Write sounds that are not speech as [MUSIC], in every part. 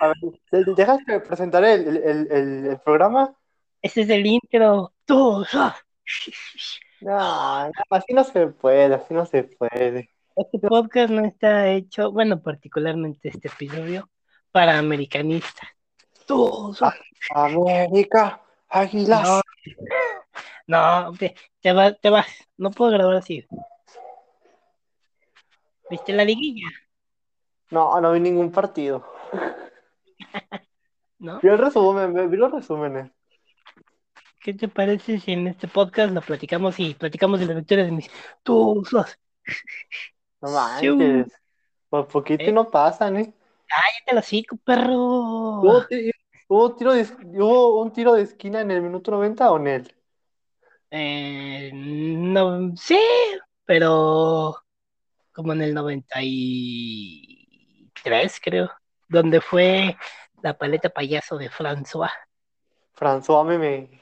A ver, ¿de- ¿dejaste de presentar el, el, el, programa? Ese es el intro. Tú, ah. No, no, así no se puede, así no se puede. Este podcast no está hecho, bueno, particularmente este episodio, para americanistas. Ah. América, Águilas. No, no, te, te vas, te vas. No puedo grabar así. ¿Viste la liguilla? No, no vi ningún partido. [LAUGHS] ¿No? Vi el resumen, vi los resúmenes. ¿Qué te parece si en este podcast lo platicamos y platicamos de las victorias de mis tuzos? No manches. Por poquito y Eh. no pasan, ¿eh? Cállate los hocico, perro. ¿Hubo, hubo tiro de, ¿Hubo un tiro de esquina en el minuto 90 o en él? Eh, no, sí, pero como en el 93, creo, donde fue la paleta payaso de François. François Meme.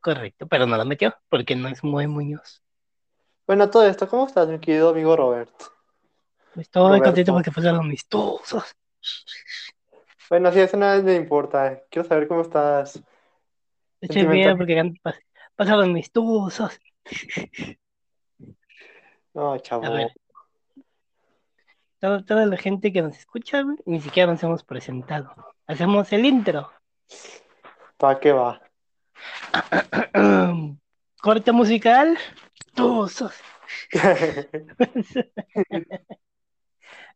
Correcto, pero no la metió porque no es muy Muñoz. Bueno, todo esto, ¿cómo estás, mi querido amigo Robert? Estoy Roberto. contento porque pasaron amistosos. Bueno, sí, eso nada me importa. Quiero saber cómo estás. Sentimental. bien porque pasaron amistosos. [LAUGHS] No, chavo. A ver. Toda, toda la gente que nos escucha, güey, ni siquiera nos hemos presentado. Hacemos el intro. ¿Para qué va? [CLEARS THROAT] Corte musical. Tuzos. [LAUGHS]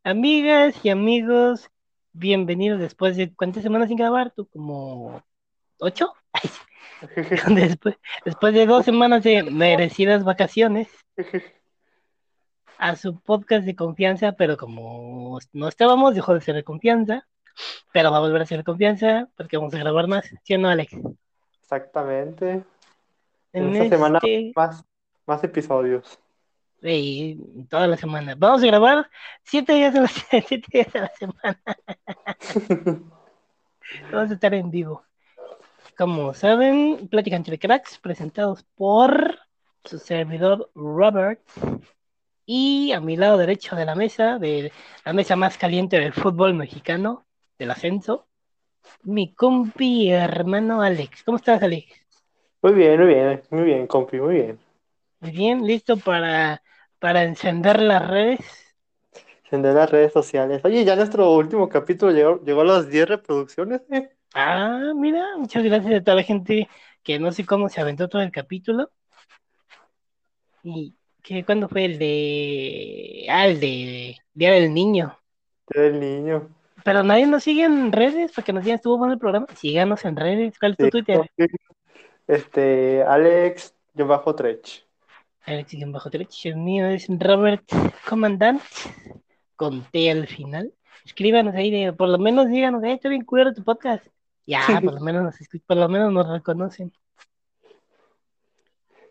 Amigas y amigos, bienvenidos después de cuántas semanas sin grabar, tú como ocho, [LAUGHS] [LAUGHS] después, después de dos semanas de merecidas vacaciones a su podcast de confianza, pero como no estábamos, dejó de ser de confianza, pero va a volver a ser de confianza porque vamos a grabar más, ¿sí o no, Alex? Exactamente. En esta semana este- más, más episodios. Sí, toda la semana. Vamos a grabar siete días a la, [LAUGHS] siete días a la semana. [LAUGHS] Vamos a estar en vivo. Como saben, Plática entre Cracks, presentados por su servidor Robert. Y a mi lado derecho de la mesa, de la mesa más caliente del fútbol mexicano, del ascenso, mi compi hermano Alex. ¿Cómo estás, Alex? Muy bien, muy bien, muy bien, compi, muy bien. Muy bien, listo para, para encender las redes. Encender las redes sociales. Oye, ya nuestro último capítulo llegó, llegó a las 10 reproducciones, ¿eh? Ah, mira, muchas gracias a toda la gente que no sé cómo se aventó todo el capítulo. ¿Y que cuándo fue el de... Ah, el de Día del Niño. Del niño. Pero nadie nos sigue en redes para que nos digan, estuvo bueno el programa. Síganos en redes. ¿Cuál es tu Sí, Twitter? Este, Alex, yo bajo Trech. Alex bajo derecho. El mío es Robert Comandant con T al final. Escríbanos ahí de, por lo menos díganos, eh, está bien culero tu podcast. Ya, [LAUGHS] por lo menos nos por lo menos nos reconocen.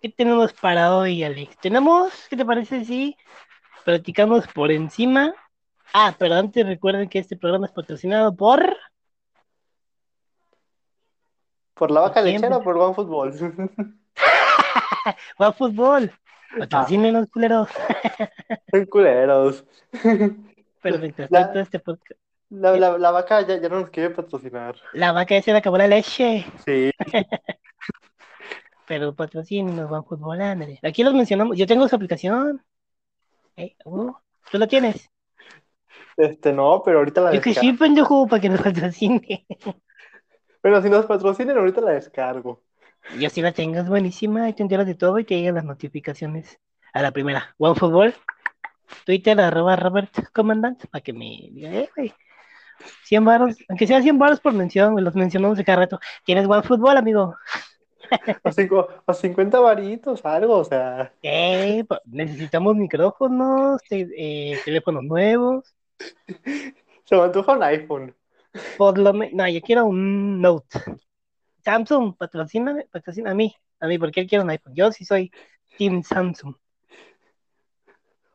¿Qué tenemos para hoy, Alex? Tenemos, ¿qué te parece si platicamos por encima? Ah, pero antes recuerden que este programa es patrocinado por ¿Por la vaca lechera o por OneFootball? OneFootball. [LAUGHS] Patrocínenos, culeros. [LAUGHS] Son culeros. [LAUGHS] Pero mientras La- tanto, este podcast. La, la, la vaca ya, ya no nos quiere patrocinar. La vaca ya se le acabó la leche. Sí. Pero patrocínenos, OneFootball, ándale. Aquí los mencionamos. Yo tengo su aplicación. Eh, uh, ¿Tú la tienes? Este, no, pero ahorita la Yo que sí, pendejo, para que nos patrocine. Pero si nos patrocinan, ahorita la descargo. Yo sí la tengo, es buenísima. Y te enteras de todo y te llegan las notificaciones a la primera. OneFootball, Twitter, arroba Robert Commandant, para que me diga, eh, güey. 100 baros, aunque sea 100 baros por mención, los mencionamos de cada rato. ¿Tienes OneFootball, amigo? O, cinco, o 50 varitos, algo, o sea. Necesitamos micrófonos, te- eh, teléfonos nuevos. Se me antoja un iPhone. Por lo menos, no, yo quiero un Note. Samsung, patrocina, patrocina a mí, a mí, porque él quiere un iPhone. Yo sí soy Team Samsung.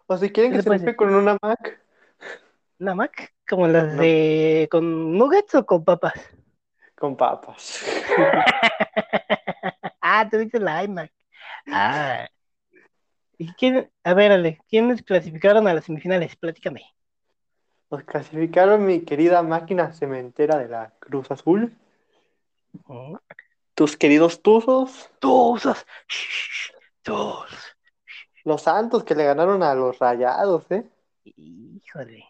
O si quieren ¿Qué que se rife con una Mac, ¿Una Mac? ¿Como las No. de con nuggets o con papas? con papas. [LAUGHS] ah, tú dices la iMac. Ah. ¿Y quién, a ver, Ale, ¿quiénes clasificaron a las semifinales? Platícame. Los clasificaron mi querida máquina cementera de la Cruz Azul. Mm. Tus queridos Tuzos. Tuzos. Tuzos. Los Santos que le ganaron a los Rayados, ¿eh? Híjole.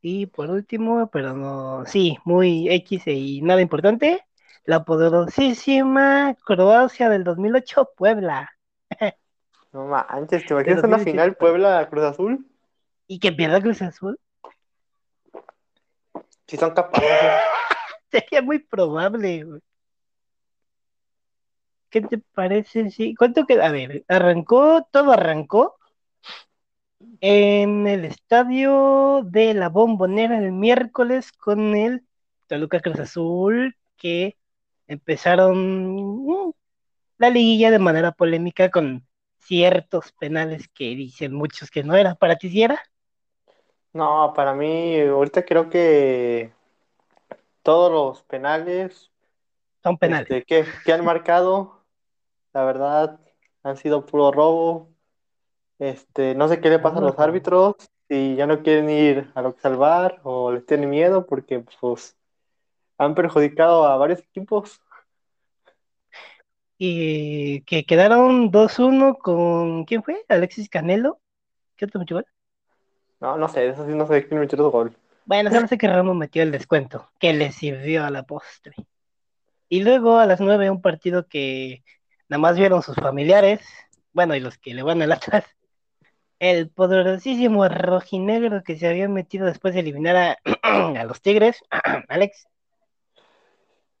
Y por último, pero no, sí, muy X y nada importante, la poderosísima Croacia del 2008, Puebla. No manches, ¿te imaginas una final Puebla-Cruz Azul? ¿Y que pierda Cruz Azul? Si son capaces. [LAUGHS] Sería muy probable, güey. ¿Qué te parece? Sí. ¿Cuánto queda? A ver, arrancó, todo arrancó en el estadio de la Bombonera el miércoles con el Toluca Cruz Azul, que empezaron mm, la liguilla de manera polémica con ciertos penales que dicen muchos que no era. ¿Para ti si era? No, para mí, ahorita creo que todos los penales Son penales. este, que, que han marcado, la verdad, han sido puro robo. Este, no sé qué le pasa a los robo. árbitros, si ya no quieren ir a lo que salvar o les tienen miedo porque pues han perjudicado a varios equipos. Y que quedaron 2-1 con. ¿Quién fue? Alexis Canelo. ¿Qué otro gol? No, no sé, eso sí no sé quién metió el gol. Bueno, solo sé que Ramos metió el descuento, que le sirvió a la postre. Y luego a las 9 un partido que nada más vieron sus familiares, bueno, y los que le van al Atlas, el poderosísimo rojinegro que se había metido después de eliminar a, [CLEARS THROAT] a los Tigres, [CLEARS THROAT] Alex,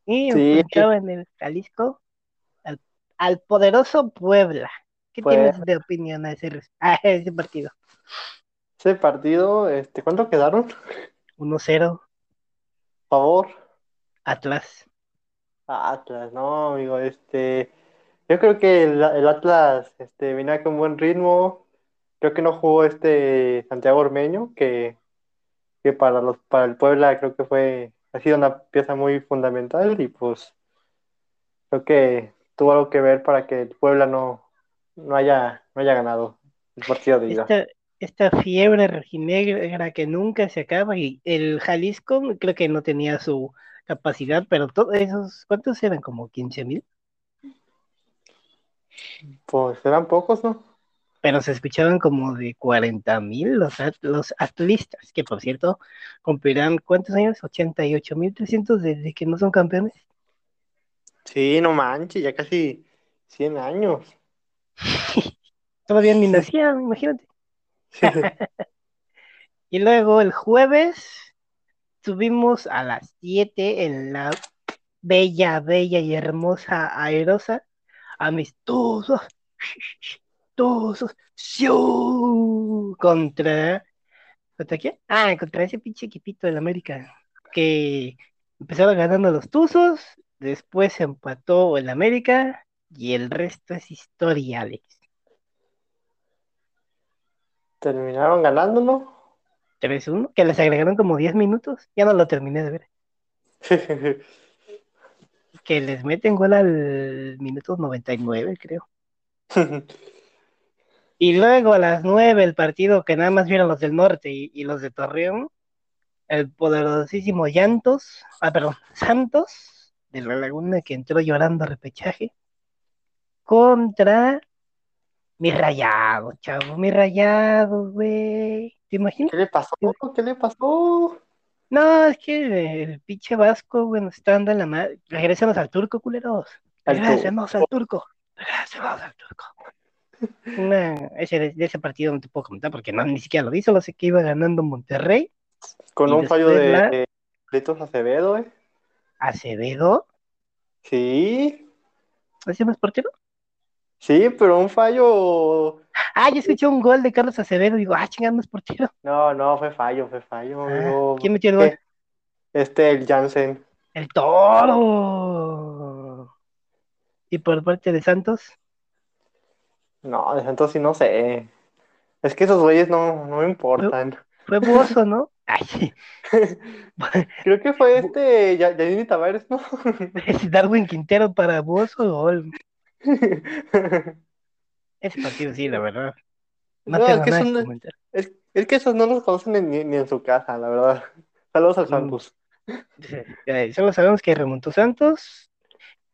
y Sí. en el Jalisco al, al poderoso Puebla. ¿Qué Puebla. tienes de opinión a ese, a ese partido? Ese partido, este, ¿cuánto quedaron? 1-0, Por favor. Atlas. Atlas, no, amigo, este, yo creo que el, el Atlas, este, venía con buen ritmo, creo que no jugó este Santiago Ormeño, que, que para los, para el Puebla creo que fue, ha sido una pieza muy fundamental y pues creo que tuvo algo que ver para que el Puebla no, no haya, no haya ganado el partido de ida. esta, esta fiebre rojinegra que nunca se acaba y el Jalisco creo que no tenía su capacidad, pero todos esos, ¿cuántos eran? Como 15 mil, Pues eran pocos, ¿no? Pero se escuchaban como de 40 mil los, at- los atlistas, que por cierto cumplirán, ¿cuántos años? 88 mil 300 desde que no son campeones. Sí, no manches, ya casi 100 años. [LAUGHS] Todavía ni nacían, imagínate. [LAUGHS] [LAUGHS] Y luego el jueves subimos a las 7 en la bella, bella y hermosa airosa amistosos, amistosos, ¡siu! contra, ¿contra quién? Ah, contra ese pinche equipito del América, que empezaron ganando los Tuzos, después empató el América y el resto es historia, Alex. Terminaron ganándonos. 3-1, que les agregaron como 10 minutos, ya no lo terminé de ver. [LAUGHS] Que les meten gol al minuto 99, creo. [LAUGHS] Y luego a las 9 el partido que nada más vieron los del norte y, y los de Torreón, el poderosísimo Llantos, ah, perdón, Santos, de la Laguna que entró llorando a repechaje, contra mi rayado, chavo, mi rayado, güey. ¿Te imaginas? ¿Qué le pasó? ¿Qué le pasó? No, es que el pinche Vasco, güey, nos está dando en la madre. Regrésanos al turco, culeros. Al Regrésanos al turco. Regrésanos al turco. Una, ese, de ese partido no te puedo comentar porque no, ni siquiera lo vi, solo sé que iba ganando Monterrey. Con un fallo de, la- de Acevedo, ¿eh? Acevedo, Sí, ¿ese es portero? sí, pero un fallo. Ah, yo escuché un gol de Carlos Acevedo y digo, ah, chingada, no es portero. No, no, fue fallo, fue fallo, Ah, amigo. ¿Quién metió el gol? ¿Qué? Este, el Jansen. El toro. Y por parte de Santos, No, de Santos sí no sé. Es que esos güeyes no, no me importan. fue Bozo, ¿no? [LAUGHS] Ay. [LAUGHS] Creo que fue este Ya- Yanini Tavares, ¿no? [LAUGHS] Es Darwin Quintero para Bozo, gol. Ese partido sí, la verdad. No No, es que comentar. es, es que esos no los conocen ni, ni en su casa, la verdad. Saludos al Mm. Santos. Solo sabemos que remontó Santos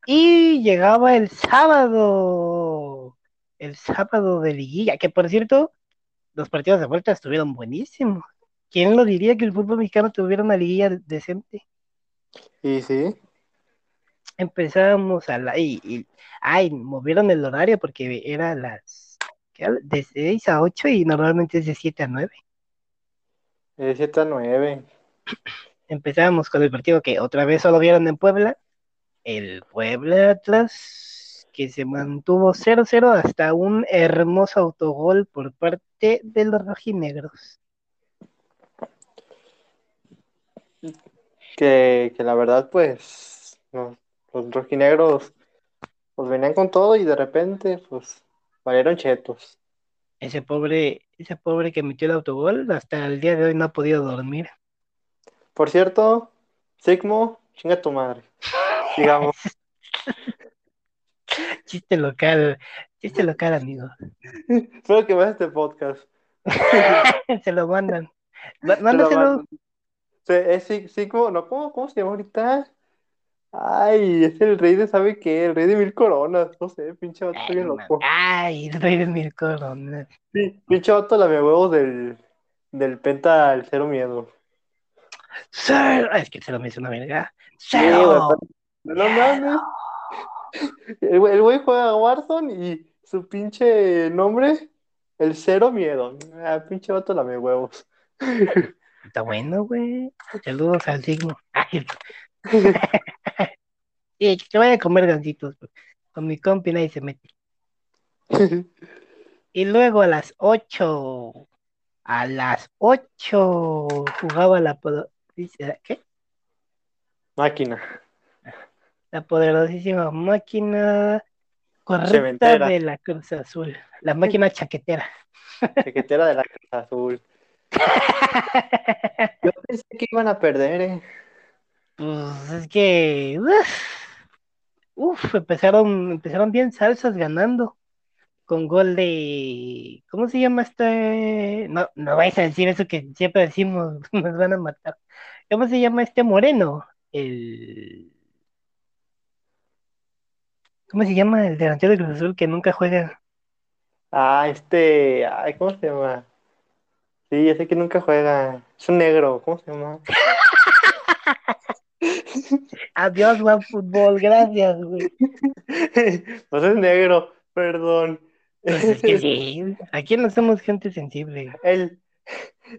y llegaba el sábado. El sábado de liguilla, que por cierto, los partidos de vuelta estuvieron buenísimos. ¿Quién lo diría que el fútbol mexicano tuviera una liguilla decente? Y sí, Empezábamos a la. Y, y- ay, movieron el horario porque era las. ¿qué? De 6 a 8 y normalmente es de 7 a 9. de 7 a 9. Empezábamos con el partido que otra vez solo vieron en Puebla. El Puebla Atlas, que se mantuvo 0-0 hasta un hermoso autogol por parte de los rojinegros. Que, que la verdad, pues, los rojinegros pues venían con todo y de repente, pues, valieron chetos. Ese pobre, ese pobre que metió el autogol, hasta el día de hoy no ha podido dormir. Por cierto, Sigmo, chinga tu madre. [LAUGHS] Digamos, Chiste local, chiste local, amigo. [LAUGHS] espero que veas este podcast. [LAUGHS] se lo mandan. Lo Mándaselo. mando. Sí, es Sig- Sigmo, no, ¿cómo, cómo se llama ahorita? Ay, es el rey de, ¿sabe qué? El rey de mil coronas. No sé, pinche vato, estoy bien loco. Ay, el rey de mil coronas. Sí, pinche vato, la me huevos del, del penta al cero miedo. Cero. Es que cero me hizo una verga. Sí, Cero. pero- no mames. El güey el güey juega a Warzone y su pinche nombre, el cero miedo. Ah, pinche vato, la me huevos. Está bueno, güey. Saludos al signo. Sí, que vaya a comer gancitos. güey. Con mi compi nadie se mete. [LAUGHS] Y luego a las 8, a las 8 jugaba la, ¿qué? Máquina. La poderosísima máquina correcta Cementera. de la Cruz Azul. La máquina chaquetera. Chaquetera de la Cruz Azul. [LAUGHS] Yo pensé que iban a perder, eh. Pues es que. Uf, uf, empezaron, empezaron bien salsas ganando. Con gol de. ¿Cómo se llama este? No, no vais a decir eso que siempre decimos, [LAUGHS] nos van a matar. ¿Cómo se llama este moreno? El. ¿Cómo se llama el delantero de Cruz Azul que nunca juega? Ah, este. Ay, ¿cómo se llama? Sí, ya sé que nunca juega. Es un negro, ¿cómo se llama? [LAUGHS] Adiós, Juan Fútbol, gracias, güey. [LAUGHS] Pues es negro, perdón. Pues es que sí, [LAUGHS] aquí no somos gente sensible. El,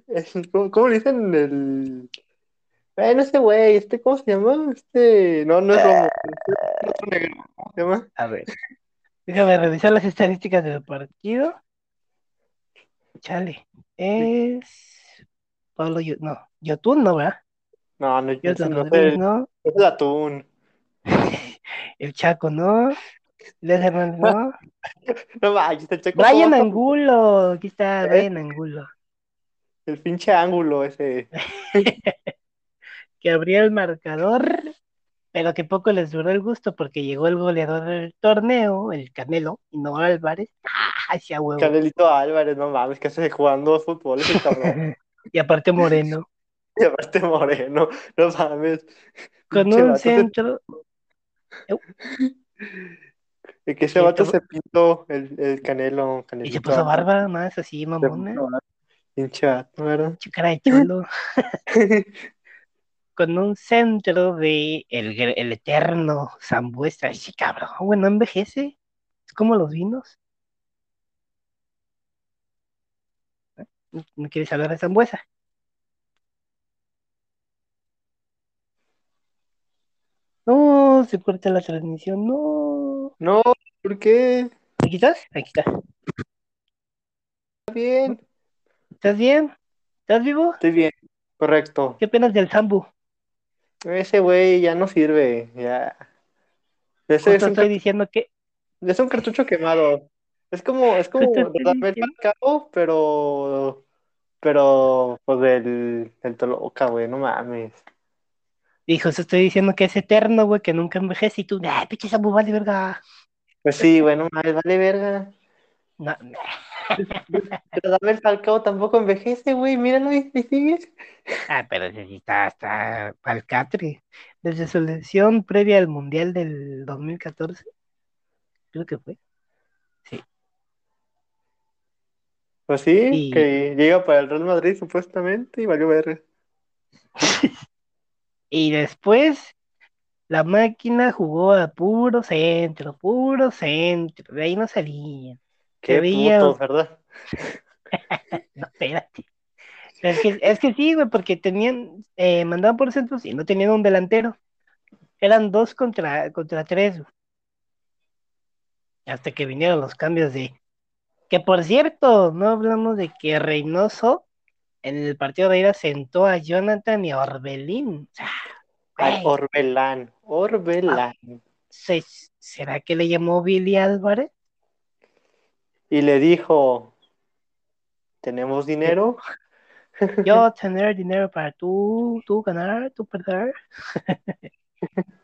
el- ¿cómo, cómo le dicen? El. Bueno, ese güey, este, ¿cómo se llama? Este. No, no es Romo. Es otro negro. ¿Cómo se llama? A ver, [LAUGHS] déjame revisar las estadísticas del partido. Chale, es Pablo, Yo- no, Yotun, no, ¿verdad? No, no, Yotun no, es no. es el atún. [LAUGHS] El Chaco, no. Les Hernández, no. [LAUGHS] No manches, el checo Brian Angulo, aquí está ¿Eh? Brian Angulo. El pinche ángulo ese. Que abría el marcador, pero que poco les duró el gusto porque llegó el goleador del torneo, el Canelo, y no Álvarez. ¡Ah, huevo! Canelito Álvarez, no mames, que hace jugando fútbol ese cabrón. [LAUGHS] Y aparte Moreno. [LAUGHS] Y aparte moreno, no mames. Con un centro. [LAUGHS] Y que ese vato se pintó el, el canelo. Y se puso barba más así, mamona. Pinche vato, ¿verdad? Su cara de cholo. Con un centro de el, el eterno Zambuesa. Sí, cabrón, güey, no envejece. Es como los vinos. ¿Eh? ¿No- ¿No quieres hablar de Zambuesa? No, se corta la transmisión. No. No, ¿por qué? ¿Aquí estás? Aquí estás. Está bien. ¿Estás bien? ¿Estás vivo? Estoy bien. Correcto. ¿Qué penas del Zambu? Ese güey ya no sirve. Ya. Ese es un, estoy diciendo que es un cartucho quemado. Es como, es como. Falcao, pero. Pero, pues del, del Toluca, güey, no mames. Dijo, eso estoy diciendo que es eterno, güey, que nunca envejece. Y tú, nah, pinche Zambu, vale, verga. Pues sí, güey, no mames, vale verga. No, nah. Pero Dame Falcao tampoco envejece, güey. Míralo ahí sigue. Ah, pero está, está palcatre. Desde su lesión previa al Mundial del 2014, creo que fue. Sí. Pues sí, Y- que llega para el Real Madrid supuestamente y valió ver. [LAUGHS] Y después la máquina jugó a puro centro, puro centro. De ahí no salía. Qué veía- puto, ¿verdad? [LAUGHS] No, espérate. Es que, es que sí, güey, porque tenían, eh, mandaban por centros y no tenían un delantero. Eran dos contra, contra tres. güey. Hasta que vinieron los cambios de. Que por cierto, no hablamos de que Reynoso en el partido de ida sentó a Jonathan y a Orbelín. Ay, Orbelán, Orbelán. ¿se- ¿será que le llamó Billy Álvarez? Y le dijo, ¿tenemos dinero? [LAUGHS] Yo tener dinero para tú, tú ganar, tú perder. [LAUGHS]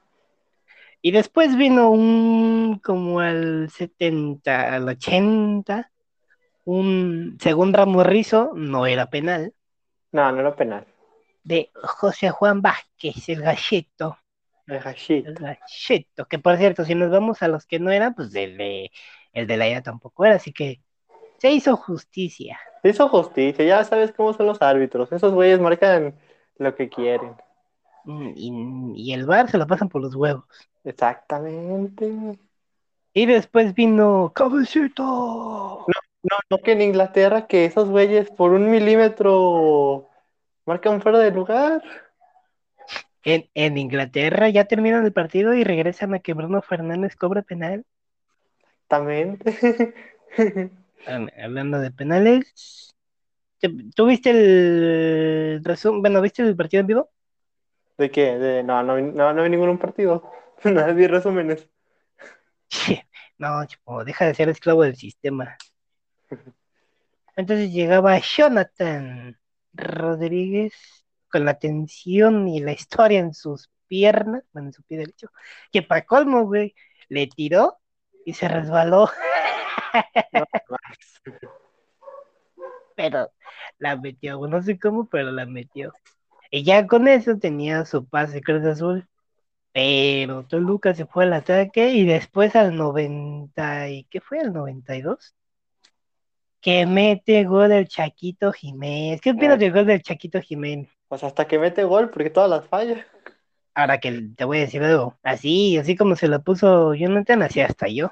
y después vino un, como al 70, al 80, un, según Ramos Rizo, no era penal, No, no era penal. de José Juan Vázquez, el galleto, Deja shit. el galleto, que por cierto, si nos vamos a los que no eran, pues el de, el de la ida tampoco era, así que se hizo justicia. Se hizo justicia, ya sabes cómo son los árbitros. Esos güeyes marcan lo que quieren. Mm, Y, y el VAR se lo pasan por los huevos. Exactamente. No, Y después vino Cabecito. no que en Inglaterra que esos güeyes por un milímetro marcan fuera de lugar. En, en Inglaterra ya terminan el partido y regresan a que Bruno Fernández cobra penal. Exactamente. [LAUGHS] Hab- Hablando de penales, ¿te- ¿tú viste el resumen? Bueno, ¿viste el partido en vivo? ¿De qué? De... No, no, no, no vi ningún partido. [LAUGHS] Nada, vi resúmenes. [LAUGHS] No, deja de ser esclavo del sistema. Entonces llegaba Jonathan Rodríguez con la tensión y la historia en sus piernas, bueno, en su pie derecho, que para colmo, güey, le tiró y se resbaló. [LAUGHS] pero la metió, no sé cómo, pero la metió. Y ya con eso tenía su pase Cruz Azul. Pero Toluca se fue al ataque y después al 90 y ¿qué fue? ¿Al 92? Que mete gol del Chaquito Jiménez. ¿Qué opinas Ah. del gol del Chaquito Jiménez? Pues hasta que mete gol, porque todas las falla. Ahora que te voy a decir algo. Así, así como se lo puso Jonathan, así hasta yo.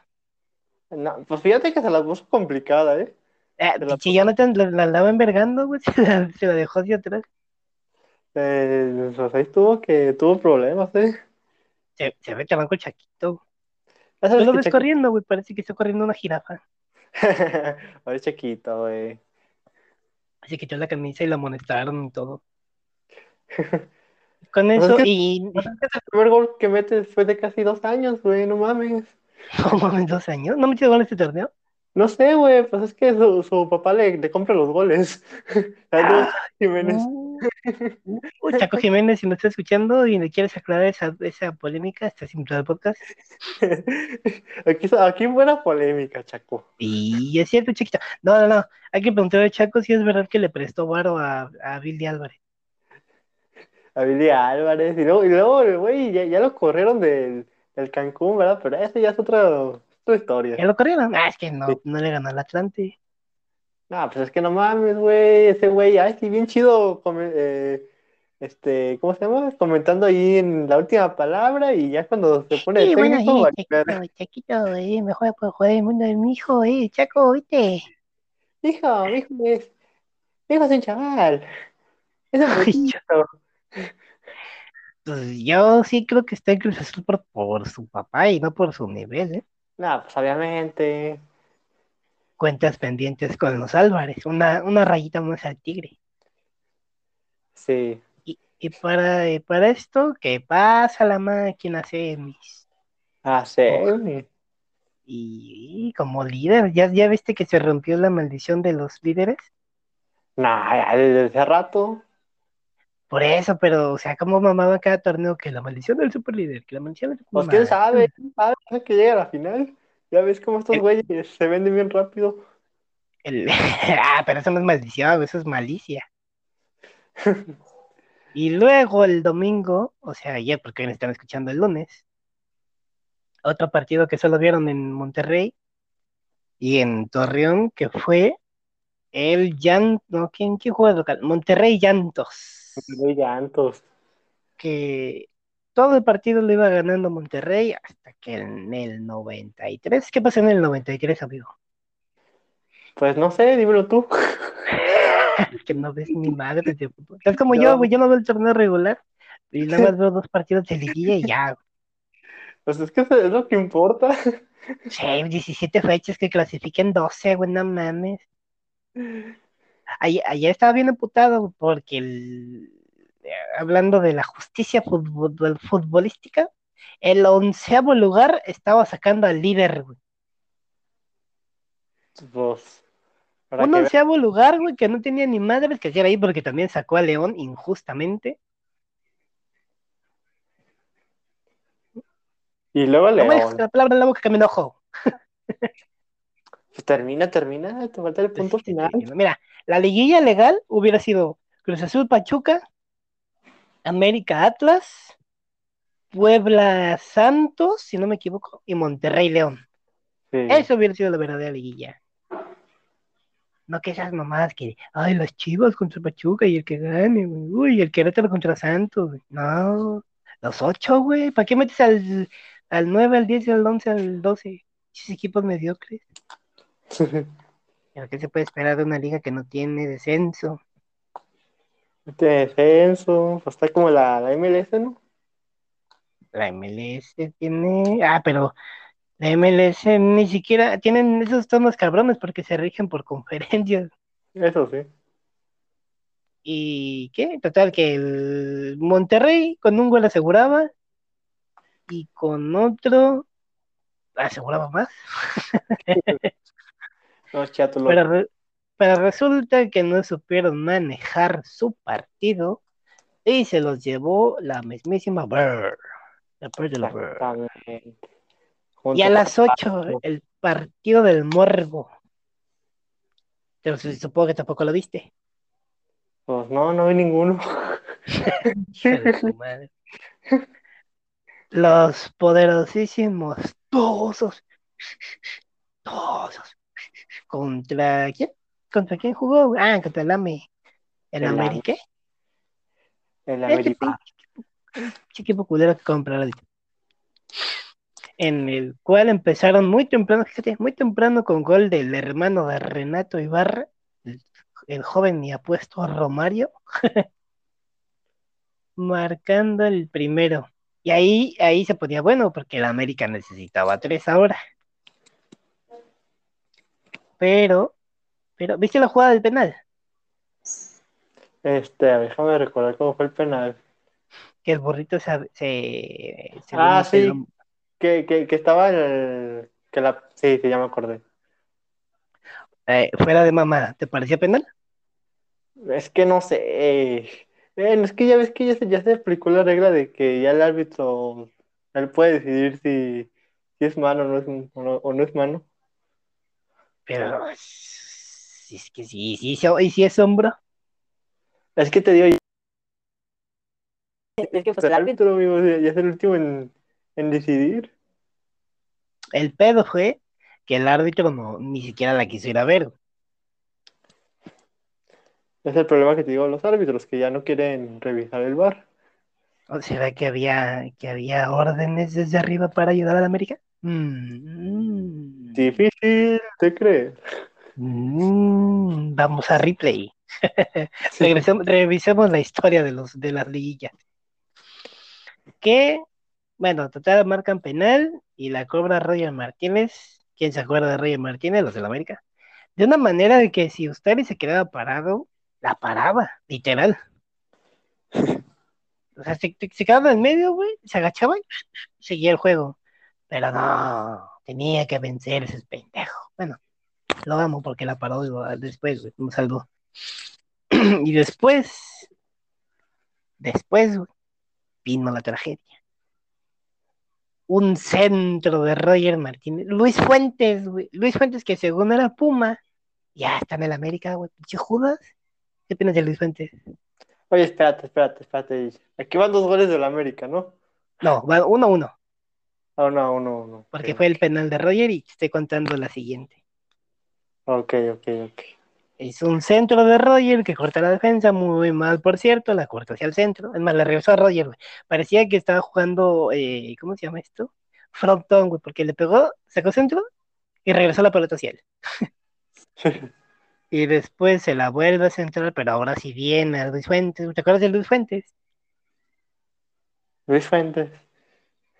No, pues fíjate que se las puso complicada, ¿eh? Eh, la pinche puso- Jonathan la, la andaba envergando, güey. [LAUGHS] Se la, se la dejó hacia atrás. Eh, pues ahí tuvo que tuvo problemas, ¿eh? Se, se ve chamanco Chaquito. Tú sabes lo que ves Chaquito- corriendo, güey. Parece que está corriendo una jirafa. [LAUGHS] Ahora es chiquito, güey. Se quitó la camisa y la amonestaron y todo. [LAUGHS] Con es eso, que- y es que es el primer gol que mete después de casi dos años, güey, no mames. [LAUGHS] no mames, dos años. ¿No metió gol este torneo? No sé, güey, pues es que su, su papá le, le compra los goles. [LAUGHS] Saludos, Jiménez. Uh, uh, Chaco Jiménez, si me estás escuchando y le quieres aclarar esa, esa polémica, estás invitado al podcast. [LAUGHS] Aquí, aquí buena polémica, Chaco. Y es cierto, chiquito. No, no, no. Hay que preguntarle a Chaco si es verdad que le prestó varo a, a Billy Álvarez. A Billy Álvarez. Y luego, y luego güey, ya, ya lo corrieron del, del Cancún, ¿verdad? Pero esa ya es otra, otra historia. ¿Ya lo corrieron? Ah, es que no, Sí. no le ganó al Atlante. No, pues es que no mames, güey. Ese güey, ay, sí, bien chido. eh, este, ¿cómo se llama? Comentando ahí en la última palabra y ya cuando se pone de Sí, bueno, técnico, sí. Chaquito, Chaquito, eh, mejor puede jugar el mundo de mi hijo, eh, Chaco, ¿viste? Hijo, mi hijo es, mi hijo es un chaval. Es un [LAUGHS] poquito. Pues yo sí creo que está en Cruz Azul por, por su papá y no por su nivel, ¿eh? No, pues obviamente. Cuentas pendientes con los Álvarez, una, una rayita más al tigre. Sí. Y, y para, y para esto, ¿qué pasa la máquina semis? Ah, sí, güey. Y, y como líder, ¿ya, ¿ya viste que se rompió la maldición de los líderes? Nah, ya desde hace rato. Por eso, pero, o sea, como mamaba cada torneo que la maldición del superlíder, que la maldición del Pues quién sabe, quién sabe, que llega a la final. Ya ves cómo estos güeyes se venden bien rápido. El... [LAUGHS] ah, pero eso no es maldición, eso es malicia. [LAUGHS] y luego el domingo, o sea, ayer, porque hoy me están escuchando el lunes, otro partido que solo vieron en Monterrey y en Torreón, que fue el Llanto, no, ¿quién, quién juega local? Monterrey Llantos. Monterrey Llantos. Que todo el partido lo iba ganando Monterrey hasta que en el 93. ¿Qué pasó en el 93, amigo? Pues no sé, dímelo tú. [LAUGHS] que no ves ni madre de fútbol. Es como yo, güey, yo no veo el torneo regular y nada más [LAUGHS] veo dos partidos de liguilla y ya. Pues es que es lo que importa. Sí, 17 fechas que clasifiquen 12, güey, no mames. Ayer, ayer estaba bien amputado porque el, hablando de la justicia futbolística, el onceavo lugar estaba sacando al líder, güey. Pues, Un onceavo lugar, güey, que no tenía ni madres que hacer ahí porque también sacó a León injustamente. Y luego León. No me la palabra en la boca que me enojo. [LAUGHS] Pues termina, termina, te falta el punto final. Mira, la liguilla legal hubiera sido Cruz Azul Pachuca, América Atlas, Puebla Santos, si no me equivoco, y Monterrey León. Eso hubiera sido la verdadera liguilla. No que esas mamadas que, ay, las chivas contra Pachuca y el que gane, güey. Uy, el Querétaro contra Santos, güey. No, los ocho, güey. ¿Para qué metes al, al 9, al 10, al 11, al 12? Esos equipos mediocres. [LAUGHS] ¿Qué se puede esperar de una liga que no tiene descenso? tiene descenso, pues está como la, la MLS, ¿no? La MLS tiene. Ah, pero la MLS ni siquiera tienen esos tonos cabrones porque se rigen por conferencias. Eso sí. ¿Y qué? Total, que el Monterrey con un gol aseguraba y con otro aseguraba más. [LAUGHS] no, chato, pero, pero resulta que no supieron manejar su partido y se los llevó la mismísima Bird. La de la Y a las 8, el partido del morbo. Pero supongo que tampoco lo viste. Pues no, no vi ninguno. Los poderosísimos todos, todos, contra quién? ¿Contra quién jugó? Ah, contra el AME. ¿El, ¿El América? El América. Qué equipo culero que comprar En el cual empezaron muy temprano, fíjate, muy temprano con gol del hermano de Renato Ibarra, el, joven y apuesto Romario, [LAUGHS] marcando el primero. Y ahí, ahí se ponía bueno, porque el América necesitaba tres ahora. Pero pero, ¿viste la jugada del penal? Este, déjame recordar cómo fue el penal. Que el burrito se. se, ah, sí. Que, que, que, estaba el. Que la, sí, sí, ya me acordé. Eh, fuera de mamá, ¿te parecía penal? Es que no sé. Eh, es que ya ves que ya se, ya se aplicó la regla de que ya el árbitro él puede decidir si, si es mano o no es, o no, o no es mano. Pero si es que sí, sí, sí, y si es sombra. Es que te digo. Es que pues, el árbitro, amigo, ya es el último en, en decidir. El pedo fue que el árbitro no, ni siquiera la quiso ir a ver. Es el problema que te digo los árbitros, que ya no quieren revisar el bar. ¿O será que había, que había órdenes desde arriba para ayudar a la América? Mm. Difícil, ¿te crees? Mm, vamos a replay. [LAUGHS] revisemos la historia de los de las liguillas. Que, bueno, total marcan penal y la cobra Roger Martínez. ¿Quién se acuerda de Roger Martínez? Los de la América. De una manera de que si usted se quedaba parado, la paraba, literal. [LAUGHS] O sea, se, se quedaba en medio, güey, se agachaba y seguía el juego. Pero no, tenía que vencer ese pendejo. Bueno, lo amo porque la paró después, güey, me salvó. y después, después, vino la tragedia. Un centro de Roger Martínez. Luis Fuentes, güey. Luis Fuentes, que según era Puma, Ya está en el América, güey. Pinche Judas. ¿Qué opinas de Luis Fuentes? Oye, espérate, espérate, espérate. Aquí van dos goles del América, ¿no? No, va uno a uno. Ah, no, uno, uno. Porque fue el penal de Roger y te estoy contando la siguiente. Ok, ok, ok. Es un centro de Roger que corta la defensa, muy mal, por cierto, la corta hacia el centro. Es más, le regresó a Roger, güey. Parecía que estaba jugando, eh, ¿cómo se llama esto? Frontón, güey, porque le pegó, sacó centro y regresó la pelota hacia él. [LAUGHS] Y después se la vuelve a centrar, pero ahora sí viene a Luis Fuentes. ¿Te acuerdas de Luis Fuentes? Luis Fuentes,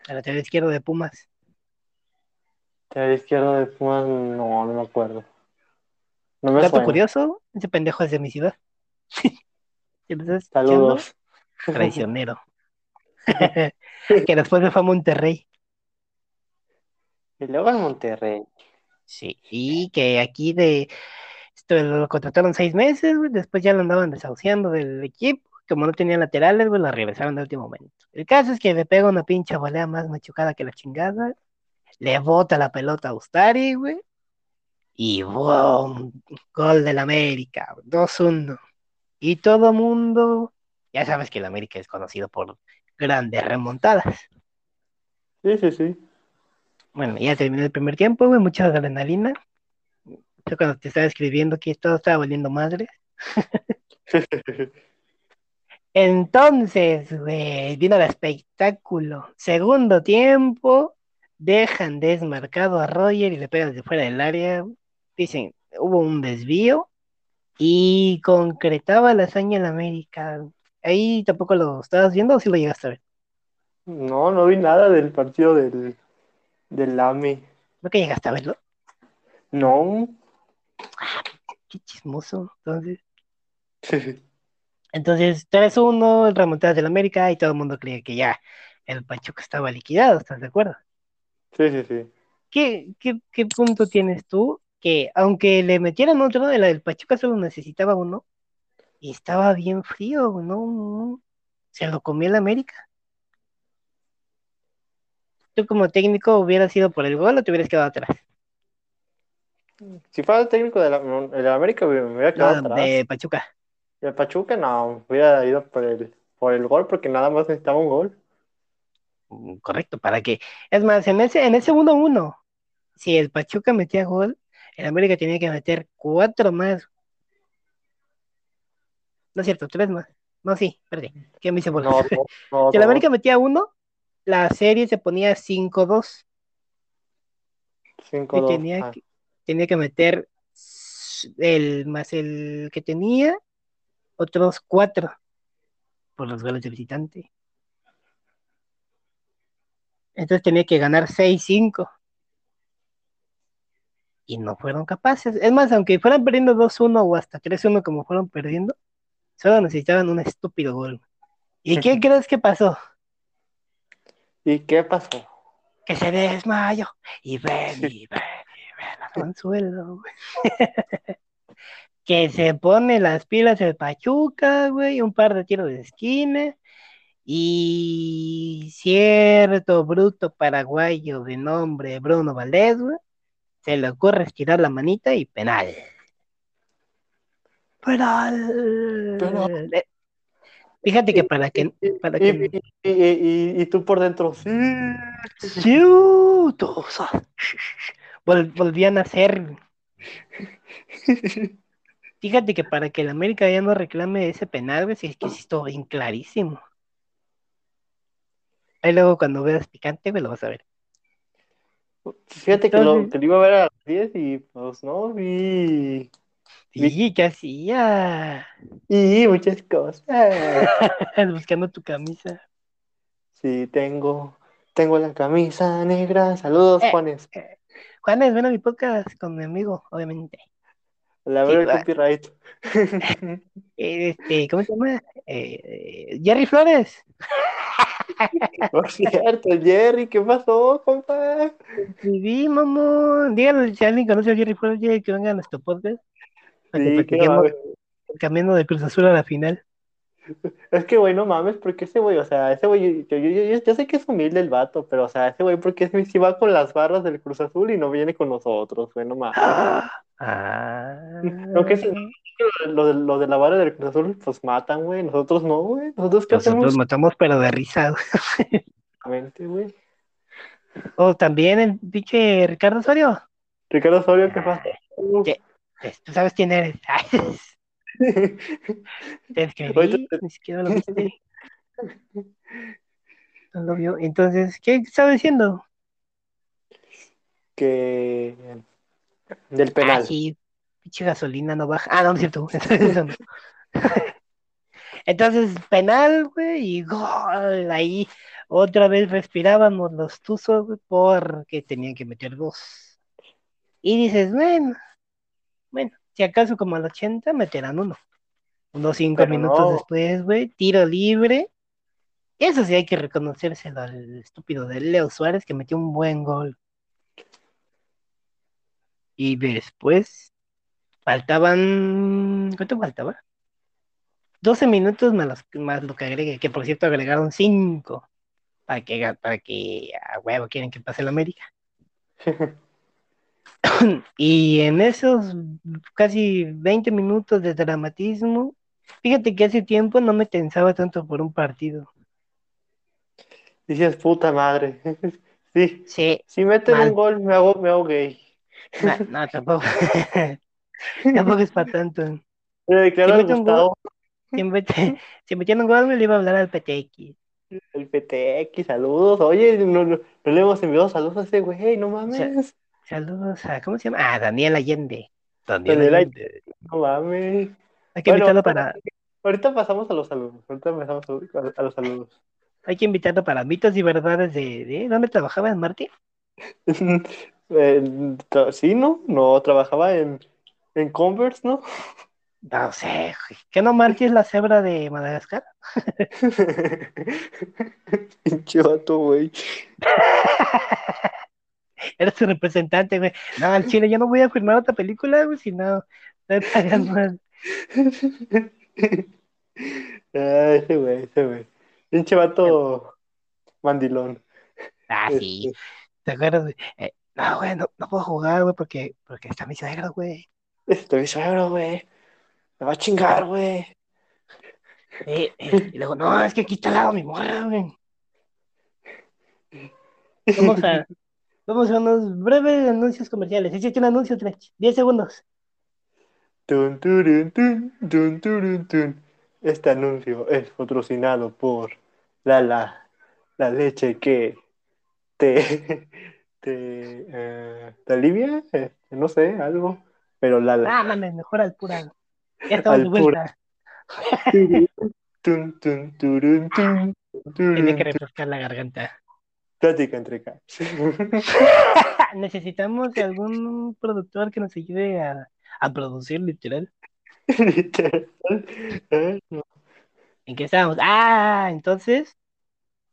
A la lateral izquierdo de Pumas. de la izquierda de Pumas, no, no me acuerdo. No me Dato suena. curioso, ese pendejo es de mi ciudad. [LAUGHS] ¿Sí me? Saludos. Traicionero. [LAUGHS] que después se fue a Monterrey. Y luego en Monterrey. Sí, y que aquí de esto lo contrataron seis meses, güey, después ya lo andaban desahuciando del equipo, como no tenían laterales, güey, lo regresaron de último momento. El caso es que le pega una pincha volea más machucada que la chingada, le bota la pelota a Ustari, güey, y ¡boom! Gol del América, 2-1. Y todo mundo, ya sabes que el América es conocido por grandes remontadas. Sí, sí, sí. Bueno, ya terminó el primer tiempo, güey, mucha adrenalina. Yo cuando te estaba escribiendo que todo estaba valiendo madre. [LAUGHS] Entonces, güey, vino el espectáculo. Segundo tiempo, dejan desmarcado a Roger y le pegan desde fuera del área. Dicen, hubo un desvío y concretaba la hazaña en América. Ahí tampoco lo estabas viendo o si lo llegaste a ver. No, no vi nada del partido del, del AMI. ¿No que llegaste a verlo? No. Qué chismoso. Entonces, [LAUGHS] entonces 3-1, el remontada del América y todo el mundo creía que ya el Pachuca estaba liquidado, ¿estás de acuerdo? Sí, sí, sí. ¿Qué, qué, qué punto tienes tú? Que aunque le metieran otro, la del Pachuca solo necesitaba uno y estaba bien frío, ¿no? no, Se lo comió el América. Tú como técnico hubieras ido por el gol o te hubieras quedado atrás. Si fuera el técnico de la, de la América, me hubiera quedado No, atrás. de Pachuca. De Pachuca, no, hubiera ido por el, por el gol porque nada más necesitaba un gol. Mm, Correcto, para que. Es más, en ese, en ese 1-1, si el Pachuca metía gol, el América tenía que meter cuatro más. No es cierto, tres más. No, sí, perdí. ¿Qué me hice? No, no, [LAUGHS] no, Si el. América metía uno, la serie se ponía 5-2 Cinco, y dos. tenía Ah, que, tenía que meter el más el que tenía otros cuatro por los goles de visitante. Entonces tenía que ganar 6-5 y no fueron capaces. Es más, aunque fueran perdiendo 2-1 o hasta 3-1 como fueron perdiendo, solo necesitaban un estúpido gol. ¿Y qué crees que pasó? ¿Y qué pasó? que se desmayó y ven y ven y ven al consuelo. [LAUGHS] que se pone las pilas el Pachuca, güey, un par de tiros de esquina y cierto bruto paraguayo de nombre Bruno Valdés, güey, se le ocurre estirar la manita y penal. Penal. Penal. Eh, Fíjate que para que Y, para que y- y- y- y tú por dentro, sí. Ciutos. Vol- volvían a ser. [LAUGHS] Fíjate que para que el América ya no reclame ese penal, güey, si es que sí estuvo bien clarísimo. Ahí luego cuando veas picante, güey, lo vas a ver. Fíjate que lo, que lo iba a ver a las 10 y pues no vi. Sí, ¿qué hacía? Y muchas cosas. [LAUGHS] Buscando tu camisa. Sí, tengo, tengo la camisa negra. Saludos, Eh. Juanes. Juanes, ven a mi podcast con mi amigo, obviamente. La Sí, verdad va. copyright. [LAUGHS] Este, ¿cómo se llama? Eh, Jerry Flores. [LAUGHS] Por cierto, Jerry, ¿qué pasó, compa? Sí, mamón. Díganle si alguien conoce a Jerry Flores, Jerry, que venga a nuestro podcast. Para que Sí, que platiquemos mames. el camino de Cruz Azul a la final. Es que, güey, no mames, porque ese güey, o sea, ese güey, yo, yo, yo, yo- yo sé que es humilde el vato, pero, o sea, ese güey, porque si va con las barras del Cruz Azul y no viene con nosotros, güey, no mames. Ah, Ah. Lo que es lo de, lo de la vara del Cruz Azul, pues matan, güey. Nosotros no, güey. Nosotros qué Nosotros hacemos? matamos, pero de risa. güey. Exactamente, güey. O también el pinche Ricardo Osorio. Ricardo Osorio, ¿qué pasa? ¿Qué? Pues, Tú sabes quién eres. [LAUGHS] Te escribí, Ahorita- ni siquiera lo viste. No lo vio. Entonces, ¿qué estaba diciendo? que del Ah, penal. sí, pinche gasolina no baja. Ah, no, no es cierto. [LAUGHS] [LAUGHS] Entonces, penal, güey, y gol. Ahí otra vez respirábamos los tuzos, güey, porque tenían que meter dos. Y dices, bueno, bueno, si acaso como al 80 meterán uno. Unos cinco Pero minutos no. después, güey, tiro libre. Eso sí hay que reconocérselo al estúpido de Leo Suárez que metió un buen gol. Y después faltaban. ¿Cuánto faltaba? 12 minutos más, los- más lo que agregué, que por cierto agregaron 5 para que, para que a huevo quieren que pase el América. [LAUGHS] Y en esos casi 20 minutos de dramatismo, fíjate que hace tiempo no me tensaba tanto por un partido. Dices, puta madre. [LAUGHS] Sí, Sí, si meten Mal. un gol, me hago, me hago gay. No, [LAUGHS] no, tampoco. [LAUGHS] tampoco es para tanto. Le declaro Si Gustavo Si, mete- [LAUGHS] si metieron un gol, me le iba a hablar al PTX. el PTX, saludos. Oye, no, no, no le hemos enviado saludos a ese güey, no mames. Saludos a, ¿cómo se llama? Ah, Daniel Allende. Daniel Daniel Allende. No mames. Hay que Bueno, invitarlo para, Ahorita pasamos a los saludos. Ahorita pasamos a, a los saludos. hay que invitarlo para mitos y verdades de, de ¿dónde trabajaba en Martín? Eh, sí, ¿no? No, trabajaba en, en Converse, ¿no? No sé, güey. ¿qué no Marty es la cebra de Madagascar? [LAUGHS] Pinche vato, güey. [LAUGHS] Era su representante, güey. No, al chile yo no voy a firmar otra película, güey, si no me pagan [LAUGHS] más. Ah, ese güey, ese güey. Pinche vato mandilón. Ah, sí. Este, ¿Te acuerdas? Eh, no, güey, no, no puedo jugar, güey, porque, porque está mi suegro, güey. Este mi suegro, güey. Me va a chingar, güey. Eh, eh, y luego, no, es que aquí está al lado mi morra, güey. Vamos a, vamos a unos breves anuncios comerciales. Hiciste un anuncio, Trech. 10 segundos. Tun, turun, tun, tun, turun, tun. Este anuncio es patrocinado por Lala, la leche que te, te, eh, te alivia, eh, no sé, algo, pero Lala. Ah, mames, mejor al pura. Ya estamos de vuelta. Tun, tun, turun, tun, turun, Tiene que refrescar la garganta. Plática entre. [LAUGHS] Necesitamos algún productor que nos ayude a, a producir, literal. [LAUGHS] Literal. Eh, no. ¿En qué estábamos? Ah, entonces,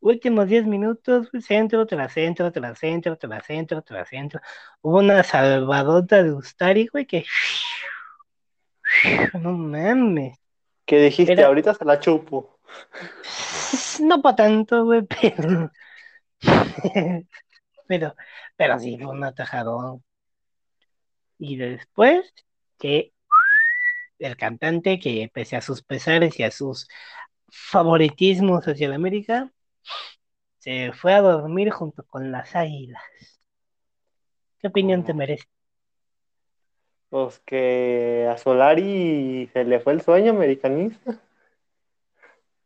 últimos 10 minutos, centro, tras centro, tras centro, tras centro, tras centro. Hubo una salvadota de Ustari, güey, que. [LAUGHS] No mames. ¿Qué dijiste? Era- Ahorita se la chupo. [LAUGHS] No para tanto, güey, [LAUGHS] pero. pero, pero sí, fue un atajadón. Y después, que el cantante, que pese a sus pesares y a sus favoritismos hacia la América, se fue a dormir junto con las águilas. ¿Qué opinión te merece? Pues que a Solari se le fue el sueño americanista.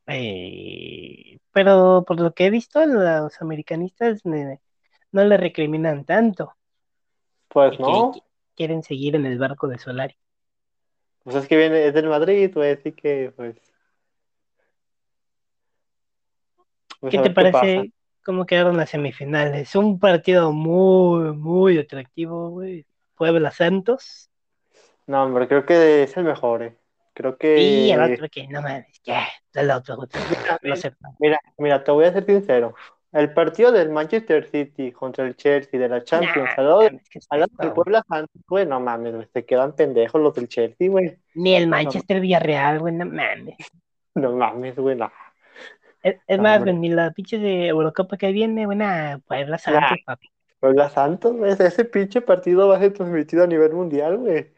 Eh, pero por lo que he visto, los americanistas no le recriminan tanto. Pues que- no, que quieren seguir en el barco de Solari. pues es que viene, es del Madrid, güey, así que pues. pues, ¿Qué a te qué parece cómo quedaron las semifinales? Un partido muy, muy atractivo, güey. Puebla Santos. No, hombre, creo que es el mejor, eh. Creo que. Y el otro que, no mames, ya, el otro, otro. [LAUGHS] No sé. Mira, mira, te voy a ser sincero. El partido del Manchester City contra el Chelsea de la Champions, Nah, al lado, ¿qué del? Puebla Santos, güey, no mames, güey, se quedan pendejos los del Chelsea, güey. Ni el Manchester Villarreal, güey, no mames. No mames, güey, no. Es, es No, más, güey, ni la pinche de Eurocopa que viene, nah, Puebla Santos, papi. Puebla Santos, güey. Ese pinche partido va a ser transmitido a nivel mundial, güey.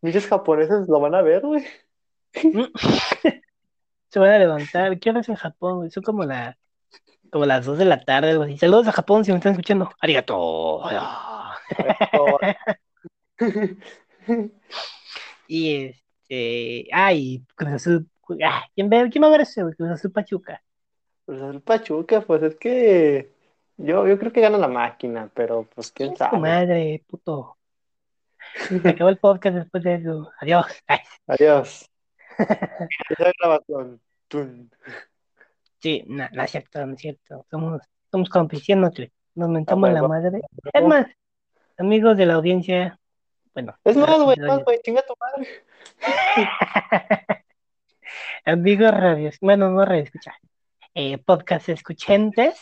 Muchos japoneses lo van a ver, güey. [LAUGHS] Se van a levantar. ¿Qué horas en Japón? güey? Son como, la, como las 2 de la tarde, algo así. Saludos a Japón si me están escuchando. Arigato. [LAUGHS] Y este. Ay, Cruz Azul. ah, ¿quién, ve, ¿Quién va a ver ese, güey? Cruz Azul Pachuca. Pues el Pachuca, pues es que yo, yo creo que gana la máquina, pero pues quién Chinga tu sabe. madre, puto. Se acabó el podcast después de eso. Adiós. Ay, Adiós. [LAUGHS] Esa es grabación. Sí, no, no es cierto, no es cierto. Somos, somos compitiendo, nos mentamos la madre. Es más, amigos de la audiencia, bueno. Es más, güey, más, güey, chinga tu madre. [LAUGHS] amigos radios, bueno, no radio escucha. Eh, podcast escuchentes.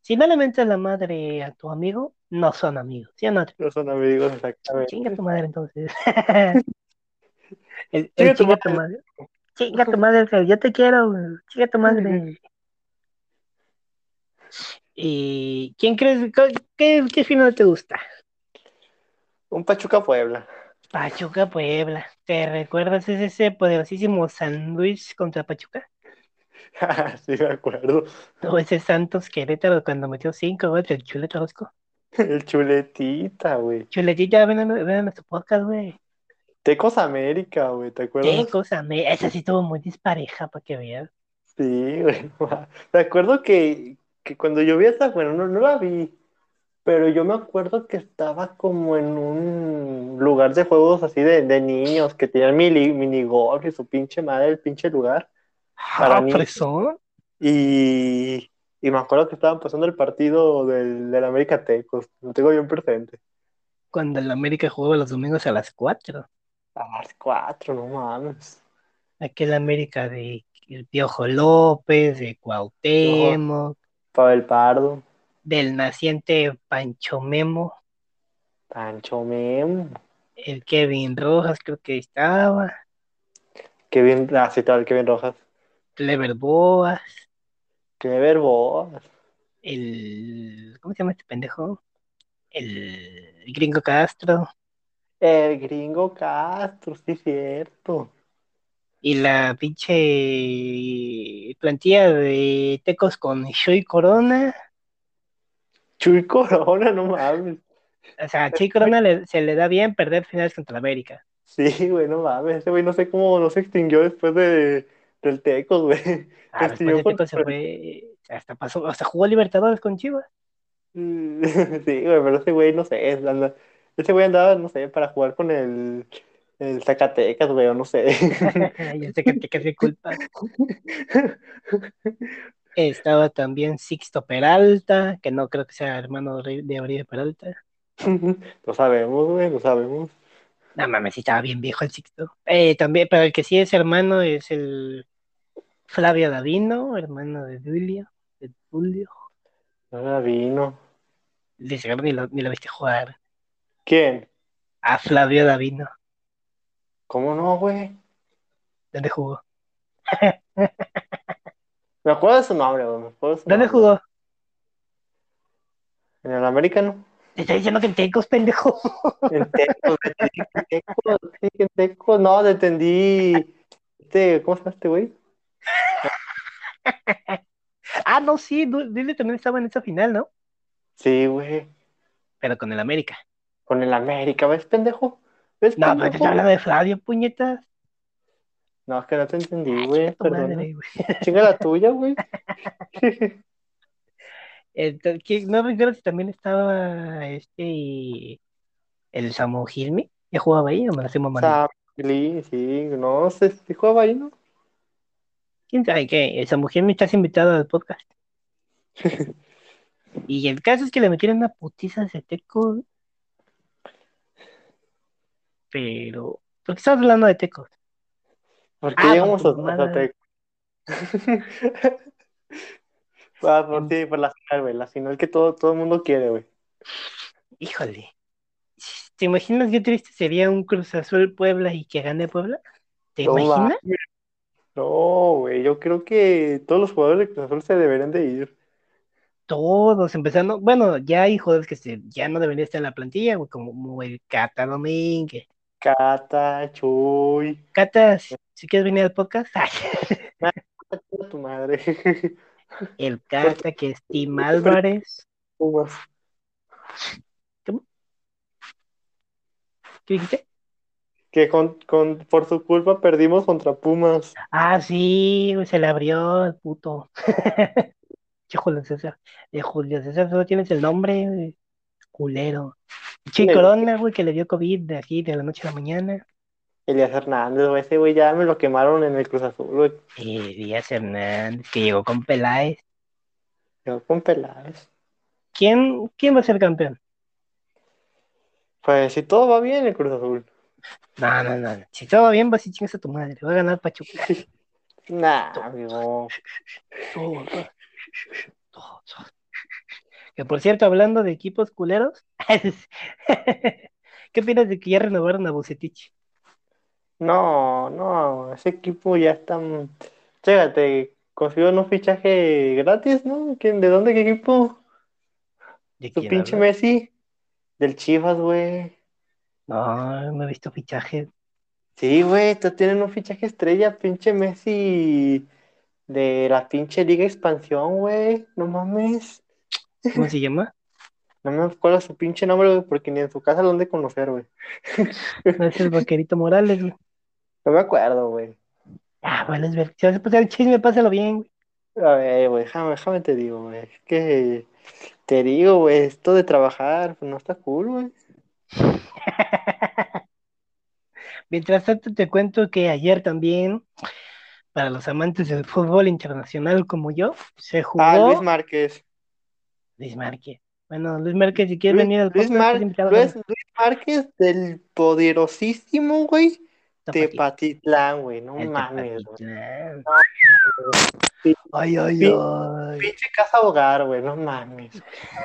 Si no le mentas la madre a tu amigo, no son amigos, ¿sí o no? No son amigos, exactamente. Chinga tu madre entonces. [LAUGHS] el, Chinga el tu chinga tu madre. Chinga tu madre, yo te quiero, chinga tu madre. ¿Y quién crees? ¿Qué, qué final te gusta? Un Pachuca Puebla. Pachuca Puebla. ¿Te recuerdas ese, ese poderosísimo sándwich contra Pachuca? [LAUGHS] sí, me acuerdo. O ese Santos Querétaro cuando metió cinco goles el chuleta Orozco. [LAUGHS] El chuletita, güey. Chuletita, ven a, ven a nuestro podcast, güey. Tecos América, güey, ¿te acuerdas? Cosa, me... esa sí estuvo muy dispareja para que veas. Sí, [LAUGHS] güey. Me acuerdo que, que cuando yo vi esa, bueno, no, no la vi, pero yo me acuerdo que estaba como en un lugar de juegos así de, de niños que tenían mini, minigolf y su pinche madre, el pinche lugar. Para Ah, mí- fresón. Y, y me acuerdo que estaban pasando el partido del, del América Tecos, lo tengo bien presente. Cuando el América jugaba los domingos a las 4. A las cuatro, no mames. Aquel América de el Piojo López, de Cuauhtémoc, Pavel Pardo, del naciente Pancho Memo, Pancho Memo, el Kevin Rojas creo que estaba, Kevin, ah, sí, tal, Kevin Rojas, Clever Boas, Clever Boas. el... ¿Cómo se llama este pendejo? El Gringo Castro El gringo Castro, sí, cierto. y la pinche plantilla de Tecos con Shui Corona. Chuy Corona, no mames. O sea, a Shui Corona le- se le da bien perder finales contra América. Sí, güey, no mames. Ese güey no sé cómo no se extinguió después de, del Tecos, güey. Ah, Este, después de Tecos se con- fue, hasta pasó, hasta jugó Libertadores con Chivas. [LAUGHS] Sí, güey, pero ese güey, no sé, es- anda- ese güey andaba, no sé, para jugar con el, el Zacatecas, güey, o no sé. [LAUGHS] que te quedé culpa. [LAUGHS] Estaba también Sixto Peralta, que no creo que sea hermano de de Oribe Peralta. Lo sabemos, güey, lo sabemos. No mames, sí estaba bien viejo el Sixto. Eh, también, pero el que sí es hermano es el Flavio Davino, hermano de Julio. De Julio. Ahora vino. De seguro ni lo, ni lo viste jugar. ¿Quién? A Flavio Davino. ¿Cómo no, güey? ¿Dónde jugó? [LAUGHS] Me acuerdo de su nombre, güey. Me acuerdo de su ¿Dónde nombre. jugó? En el americano. Te estoy diciendo que en Tecos, pendejo. En [LAUGHS] Tecos, en Tecos, en. No, te entendí. Este, ¿cómo se llama este güey? Ah, no, sí, Dile también estaba en esa final, ¿no? Sí, güey. Pero con el América. Con el América, ¿ves, pendejo? ¿Ves, No, pero te pendejo? estoy hablando de Flavio, puñetas. No, es que no te entendí, güey. chinga la tuya, güey. [LAUGHS] Entonces, ¿qué- no recuerdo si también estaba este el Samu Gilmi. ¿Ya jugaba ahí o me lo mamando? Sam Lee, sí, no sé si jugaba ahí, ¿no? ¿Quién sabe qué? El Samu Gilmi estás invitado al podcast. [LAUGHS] Y el caso es que le metieron una putiza a ese teco. Pero, ¿por qué estás hablando de tecos? Porque Ah, llegamos por a, a madre. Tec- Ah, [LAUGHS] por, sí, por la final, güey. La final que todo, todo el mundo quiere, güey. Híjole. ¿Te imaginas qué triste sería un Cruz Azul Puebla y que gane Puebla? ¿Te No imaginas? No, güey. Yo creo que todos los jugadores de Cruz Azul se deberían de ir. todos empezando, bueno, ya hay jugadores que se, ya no deberían estar en la plantilla, güey, como el Cata Domínguez. Cata, Chuy. Cata, si quieres venir al podcast. [LAUGHS] tu madre. [LAUGHS] El Cata, que es Tim Álvarez. ¿Cómo? ¿Qué dijiste? Que con, con, por su culpa perdimos contra Pumas. Ah, sí, se le abrió el puto. [LAUGHS] Che, Julio César. De Julio César solo tienes el nombre, culero. Che, Corona, güey, que le dio COVID de aquí, de la noche a la mañana. Elías Hernández, güey, ese güey ya me lo quemaron en el Cruz Azul, güey. Eh, Díaz Hernández, que llegó con Peláez. Yo con Peláez. ¿Quién, quién va a ser campeón? Pues si todo va bien, el Cruz Azul. No, no, no. Si todo bien, vas y chingas a tu madre. Va a ganar Pachuca. [LAUGHS] Nah, amigo. Todo, todo. Que por cierto, hablando de equipos culeros, [LAUGHS] ¿qué opinas de que ya renovaron a Bucetich? No, no, ese equipo ya está. Chécate, consiguió un fichaje gratis, ¿no? ¿Quién, ¿De dónde, qué equipo? ¿De Tu pinche? Messi. Del Chivas, güey. No, no he visto fichaje. Sí, güey, tú tienen un fichaje estrella, pinche Messi. De la pinche Liga Expansión, güey. No mames. ¿Cómo se llama? [LAUGHS] No me acuerdo su pinche nombre, güey, porque ni en su casa lo han de conocer, güey. No es el vaquerito Morales, güey. [LAUGHS] No me acuerdo, güey. Ah, bueno, es ver. Si vas a pasar el chisme, pásalo bien, güey. A ver, güey, déjame, déjame te digo, güey. Es que te digo, güey, esto de trabajar, pues no está cool, güey. [LAUGHS] Mientras tanto, te cuento que ayer también, para los amantes del fútbol internacional como yo, se jugó Ah, Luis Márquez. Luis Márquez. Bueno, Luis Márquez, si quieres Luis, venir al Luis, podcast, Mar- Luis- Márquez del poderosísimo, güey. Tepatitlán, güey, no El mames, güey. Ay, ay, ay. Pinche casa hogar, güey, no mames.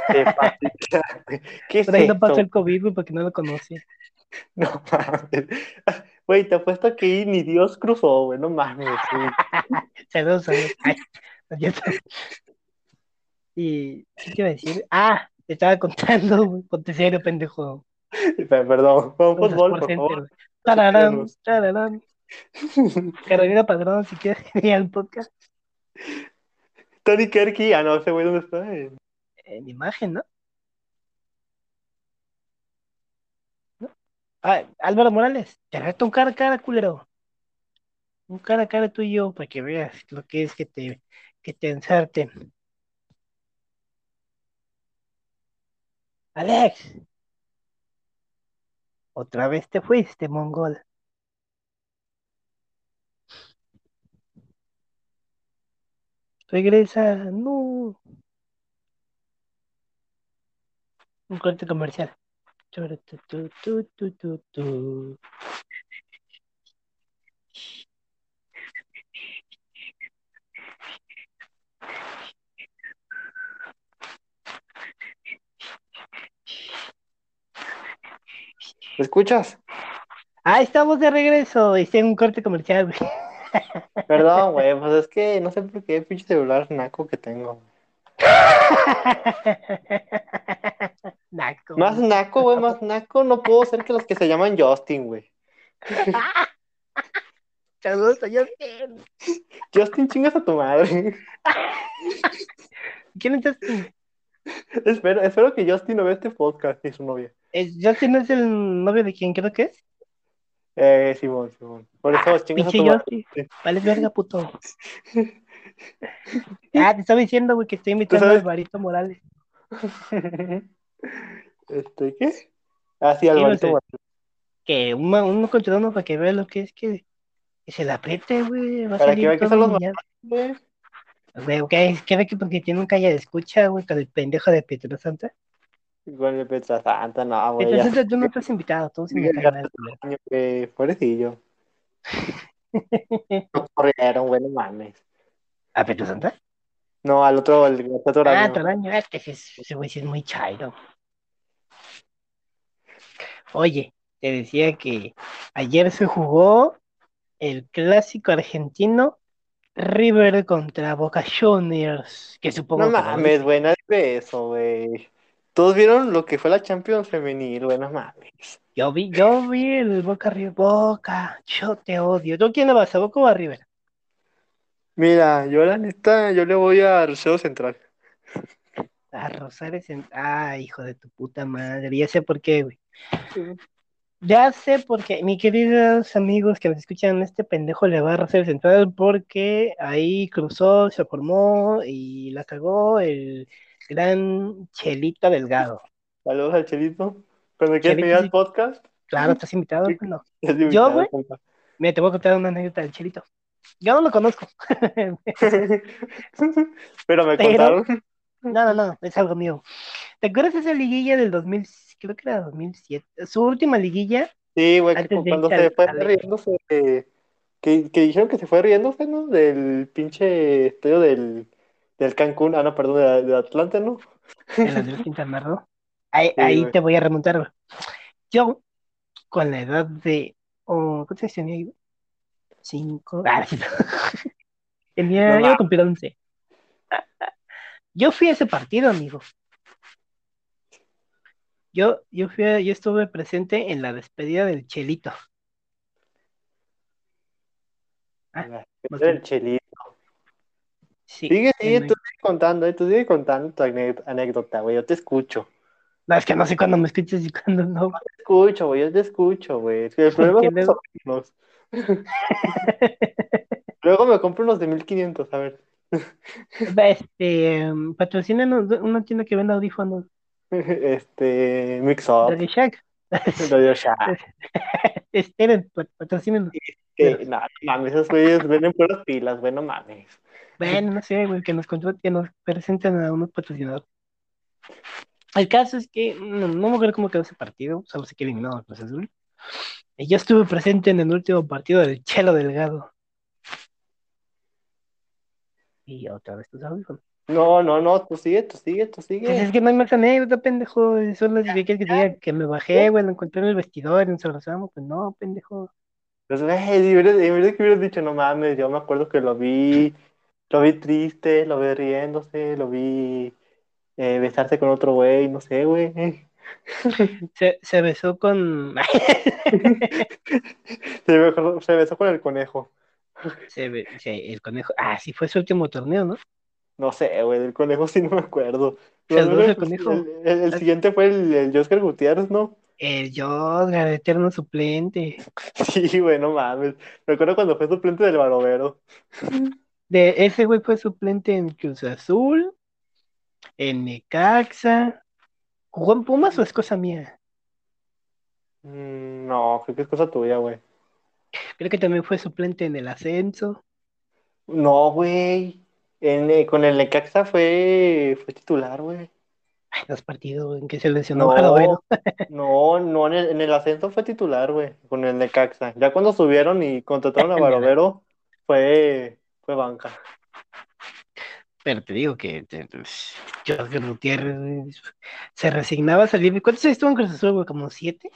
Tepatitlán, güey. ¿Qué es Por ahí no eso? pasó el COVID, güey, porque no lo conoce. No mames. Güey, te apuesto que ahí ni Dios cruzó, güey, no mames. [LAUGHS] Saludos, no. Y, ¿qué te iba a decir? Ah, te estaba contando, güey. Ponte serio, pendejo. Perdón, con Cosas fútbol, por center, favor. Tararán, tararán. Carolina Padrón, si quieres [LAUGHS] venir al podcast. Tony Kerky, ah, no, ese güey, ¿dónde está? Eh, En imagen, ¿no? ¿No? Ah, Álvaro Morales, te reto un cara a cara, culero. Un cara a cara tú y yo, para que veas lo que es que te, que te ensarten. Alex, otra vez te fuiste, mongol. Regresa, no. Un corte comercial. Tu, tu, tu, ¿Me escuchas? Ah, estamos de regreso. Hice un corte comercial, güey. [LAUGHS] Perdón, güey, pues es que no sé por qué pinche celular naco que tengo. [LAUGHS] Naco. Más naco, güey, más naco, no puedo ser que los que se llaman Justin, güey. [LAUGHS] Saludos a Justin. Justin, chingas a tu madre. ¿Quién es Justin? [LAUGHS] espero, espero que Justin no vea este podcast ni su novia. ¿Es- ¿Justin es el novio de quien creo que es? Eh, Simón, Simón. Por eso chingas a tu. Vale, verga, puto. [LAUGHS] Ah, te estaba diciendo, güey, que estoy invitando a? Alvarito Morales. [LAUGHS] Este, ¿qué? Ah, sí, no Alvarito. sé. Morales. Que uno, uno contra uno para que vea lo que es que, que se la apriete, güey. Va a Para que salir vea que son los humillado. Güey. Güey, ok, ¿qué ve que porque tiene un calle de escucha, güey, con el pendejo de Pietro Santa? Con el Petra Santa, no, güey. Pietro Santa, tú no estás invitado, tú mal, culero. güey, pobrecillo. [LAUGHS] No corrieron, güey, no mames. ¿A Pietro Santa? No, al otro, el, el otro Ah, año. todo el año, es que ese güey sí es muy chairo. Oye, te decía que ayer se jugó el clásico argentino River contra Boca Juniors, que supongo No que mames, güey, nadie ve eso, güey. Todos vieron lo que fue la Champions femenil, güey, no mames. Yo vi, yo vi el Boca River. Boca, yo te odio. ¿Tú quién le vas a Boca o a River? Mira, yo la neta, yo le voy a Rosario Central. A Rosario Cent- Ah, hijo de tu puta madre. Ya sé por qué, güey. Ya sé por qué. Mis queridos amigos que me escuchan, este pendejo le va a Rosario Central porque ahí cruzó, se formó y la cagó el gran Chelito Delgado. Saludos al Chelito. Cuando quieras Chelito, venir al podcast, Claro, estás invitado, no. [LAUGHS] es Yo, güey. Mira, te voy a contar una anécdota del Chelito. Yo no lo conozco. [LAUGHS] Pero me Pero- contaron. No, no, no, es algo mío. ¿Te acuerdas de esa liguilla del 2000? Creo que era 2007. Su última liguilla. Sí, güey, que cuando se fue riéndose, que, que dijeron que se fue riéndose, ¿no? Del pinche estadio del, del Cancún, ah, no, perdón, de, de Atlanta, ¿no? la [LAUGHS] del Quintana Roo. Ahí, Sí, ahí güey. te voy a remontar, güey. Yo, con la edad de. oh, ¿Cuántos tenía yo? Cinco. Ah. [LAUGHS] Tenía. No yo cumplir once. [LAUGHS] Yo fui a ese partido, amigo. Yo, yo fui a- yo estuve presente en la despedida del Chelito. Ah, Era más el bien. Chelito. Sí. Sigue, sigue, en- tú sigue contando, eh, tú sigue contando tu ane- anécdota, güey, yo te escucho. No, es que no sé cuándo me escuchas y cuándo no. Te escucho, güey, yo te escucho, güey. Es que el [LAUGHS] problema Que son los luego- audífonos. [LAUGHS] Luego me compro unos de 1500, a ver. Este, em, patrocínanos una tienda que vende audífonos. Este, Mix Up, Radio Shack. Radio Shack. [LAUGHS] Esperen, pat- patrocínenos. Que, no, mames, esos güeyes venden puras pilas, güey, no mames. Bueno, no sé, güey, que nos que nos presenten a unos patrocinadores. El caso es que no, no me acuerdo cómo quedó ese partido, solo sé que eliminado al Cruz Azul. Y yo estuve presente en el último partido del Chelo Delgado. Y otra vez tus audífonos. No, no, no, tú sigue, tú sigue, tú Pues sigue. es que no hay más anécdota, pendejo. Son las que que me bajé, güey, lo encontré en el vestidor nos abrazamos. Pues no, pendejo. Pues, güey, de verdad, de verdad que hubieras dicho, no mames, yo me acuerdo que lo vi, lo vi triste, lo vi riéndose, lo vi eh, besarse con otro güey, no sé, güey. [LAUGHS] [LAUGHS] Se, se besó con. [LAUGHS] Se besó, se besó con el conejo. se- el conejo. Ah, sí, fue su último torneo, ¿no? No sé, güey, del conejo sí no me acuerdo. El, el conejo. el- el- el siguiente fue el, Oscar Gutiérrez, ¿no? El Josgar, eterno suplente. [LAUGHS] Sí, güey, no mames. Me acuerdo cuando fue suplente del Barovero. De, ese güey fue suplente en Cruz Azul, en Necaxa. ¿Jugó en Pumas o es cosa mía? Mm, no, creo que es cosa tuya, güey. Creo que también fue suplente en el ascenso. No, güey. En, eh, con el Necaxa fue, fue titular, güey. Ay, dos partidos en que se lesionó No, Barovero. [LAUGHS] no, no, en el, en el ascenso fue titular, güey, con el Necaxa. Ya cuando subieron y contrataron a. [LAUGHS] Barovero, fue, fue banca. Pero te digo que pues, Josgar Gutiérrez güey, se resignaba a salir. ¿Cuántos estuvo en Cruz Azul, güey? ¿Como siete?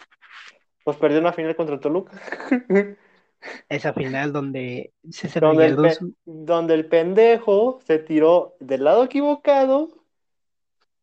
Pues perdió una final contra Toluca. [LAUGHS] Esa final donde César Donde el, pe- donde el pendejo se tiró del lado equivocado.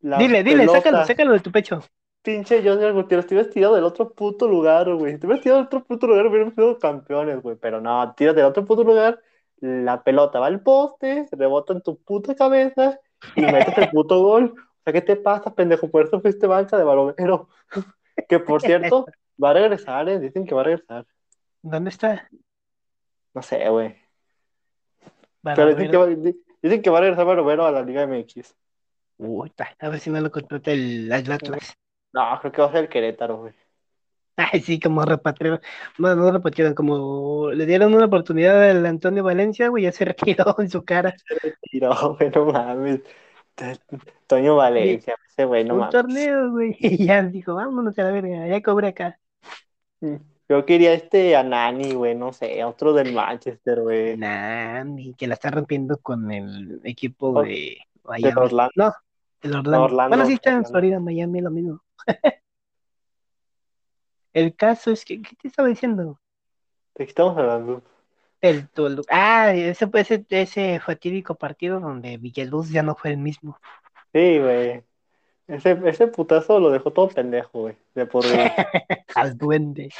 La Dile, dile, pelota. sácalo, sácalo de tu pecho. Pinche José Gutiérrez, te hubieras tirado del otro puto lugar, güey. Te hubieras tirado del otro puto lugar, hubiéramos sido campeones, güey. Pero no, tiras del otro puto lugar, la pelota va al poste, rebota en tu puta cabeza y metes el puto [LAUGHS] gol. O sea, ¿qué te pasa, pendejo? Por eso fuiste banca de Barovero. [LAUGHS] Que por [LAUGHS] cierto, va a regresar, ¿eh? Dicen que va a regresar. ¿Dónde está? No sé, güey. Pero dicen que, va, di- dicen que va a regresar Barovero a la Liga MX. Uy, a ver si no lo contrata el Atlas. No, creo que va a ser el Querétaro, güey. Ay, sí, como repatriaron. No, no repatriaron, como le dieron una oportunidad al Antonio Valencia, güey, ya se [LAUGHS] retiró en su cara. Tiró, güey, no mames. Toño Valencia, ese güey, no un mames. torneo, güey. [LAUGHS] Y ya dijo, vámonos a la verga, ya cobré acá. Yo quería este a Nani, güey, no sé, otro del Manchester, güey. Nah, ni que la está rompiendo con el equipo Oh, de Miami. Orlando. No, el Orlando. Orlando, Bueno, sí está en. Florida, Miami, lo mismo. [LAUGHS] el caso es que, ¿qué te estaba diciendo? ¿De qué estamos hablando? El Toluca. Ah, ese, ese, ese fatídico partido donde Villaluz ya no fue el mismo. Sí, güey. Ese, ese putazo lo dejó todo pendejo, güey, de por. [LAUGHS] Al duende.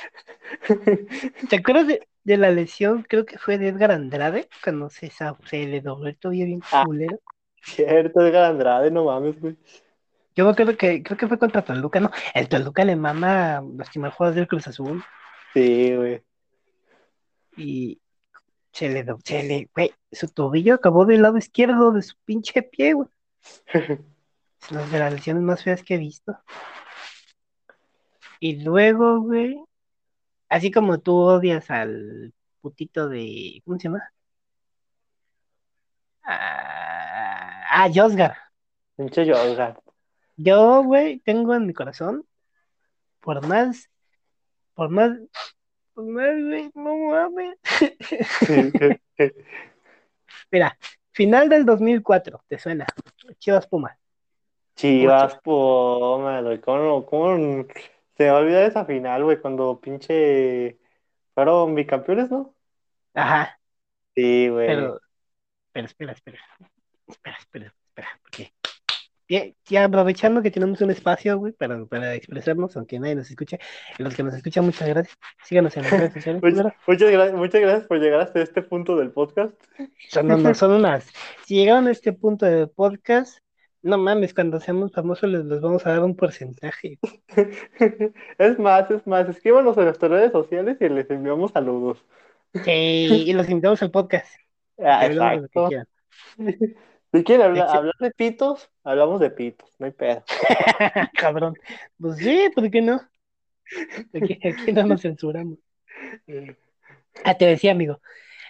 ¿Te acuerdas de, de la lesión? Creo que fue de Edgar Andrade, cuando se, se le dobló el tobillo bien Ah. culero. Cierto, Edgar Andrade, no mames, güey. Yo me acuerdo que creo que fue contra Toluca, ¿no? El Toluca le mama lastimar jugadores del Cruz Azul Sí, güey. y se le, se le, güey, su tobillo acabó del lado izquierdo de su pinche pie, güey. [LAUGHS] Es de las lesiones más feas que he visto. Y luego, güey, así como tú odias al putito de, ¿cómo se llama? Ah, ah, Josgar. Pinche Josgar. Yo, güey, tengo en mi corazón, por más, por más, por más, güey, no mames. [LAUGHS] Mira, final del 2004, ¿te suena? Chivas Pumas. Chivas, Puma, güey. ¿Cómo, cómo se me va a olvidar esa final, güey? Cuando pinche fueron bicampeones, ¿no? Ajá, Sí, güey. pero, pero espera, espera, espera, espera, espera, porque ya aprovechando que tenemos un espacio, güey, para, para expresarnos, aunque nadie nos escuche, y los que nos escuchan, muchas gracias. Síganos en las redes sociales. Much- culero. muchas, gracias, muchas gracias por llegar hasta este punto del podcast. Son, unas- son unas. Si llegaron a este punto del podcast, no mames, cuando seamos famosos les, les vamos a dar un porcentaje. [LAUGHS] Es más, es más, escríbanos en nuestras redes sociales y les enviamos saludos. Sí, y los invitamos al podcast. [LAUGHS] Ah, exacto. Si quieren hablar, de pitos, hablamos de pitos, no hay pedo. [LAUGHS] Cabrón. Pues sí, ¿por qué no? Aquí, aquí no nos censuramos. Ah, te decía, amigo.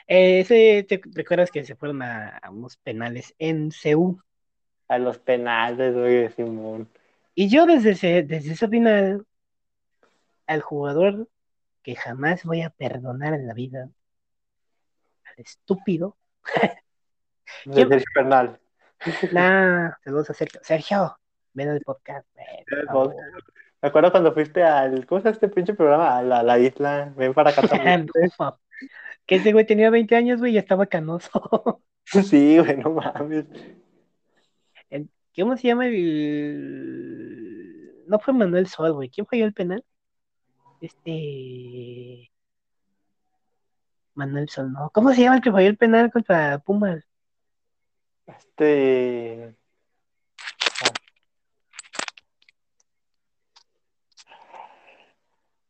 eh, ese, ¿te recuerdas que se fueron a, a unos penales en CU? A los penales, güey, Simón. Y yo desde ese, desde ese final, al jugador que jamás voy a perdonar en la vida, al estúpido, [LAUGHS] De ¿Quién? Sergio Bernal. [LAUGHS] nah, saludos a Sergio. Sergio, ven al podcast, El. Me acuerdo cuando fuiste al, ¿cómo se llama este pinche programa? A la, la isla, ven para acá también. [LAUGHS] Que ese güey tenía 20 años, güey, y estaba canoso. Sí, güey, no mames. ¿Cómo se llama el...? No fue Manuel Sol, güey. ¿Quién falló el penal? Este... Manuel Sol, no. ¿Cómo se llama el que falló el penal contra Pumas? Este.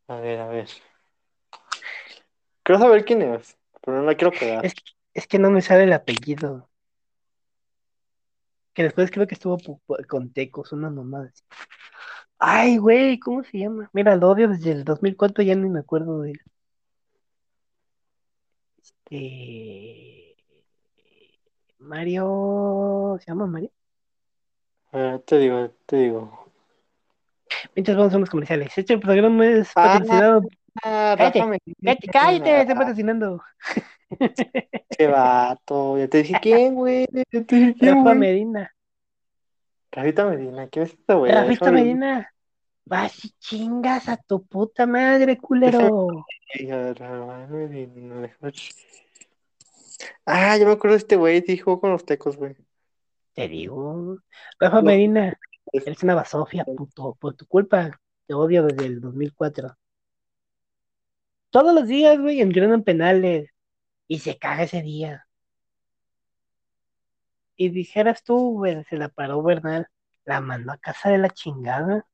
A ver, a ver. Quiero saber quién es, pero no la quiero pegar. Es, es que no me sale el apellido. Que después creo que estuvo con Tecos, una mamada así. Ay, güey, ¿cómo se llama? Mira, lo odio desde el 2004, ya ni me acuerdo de él. Este... Mario... ¿Se llama Mario? A ver, te digo, te digo. Mientras vamos a unos comerciales. Este programa es Ah, patrocinado. Ah, Cállate, Rafa Medina. Cállate, cállate, estoy patrocinando. [LAUGHS] Qué vato. Ya te dije quién, güey. Ya te dije quién, Rafa. Medina. Rafita Medina. ¿Quién es este güey? Rafita Déjame- Medina. Vas y chingas a tu puta madre, culero. Ah, yo me acuerdo de este güey. Sí, jugó con los tecos, güey. Te digo. Rafa No. Medina. Eres una basofia, puto. Por tu culpa. Te odio desde el 2004. Todos los días, güey, entrenan penales. Y se caga ese día. Y dijeras tú, güey, se la paró Bernal. La mandó a casa de la chingada.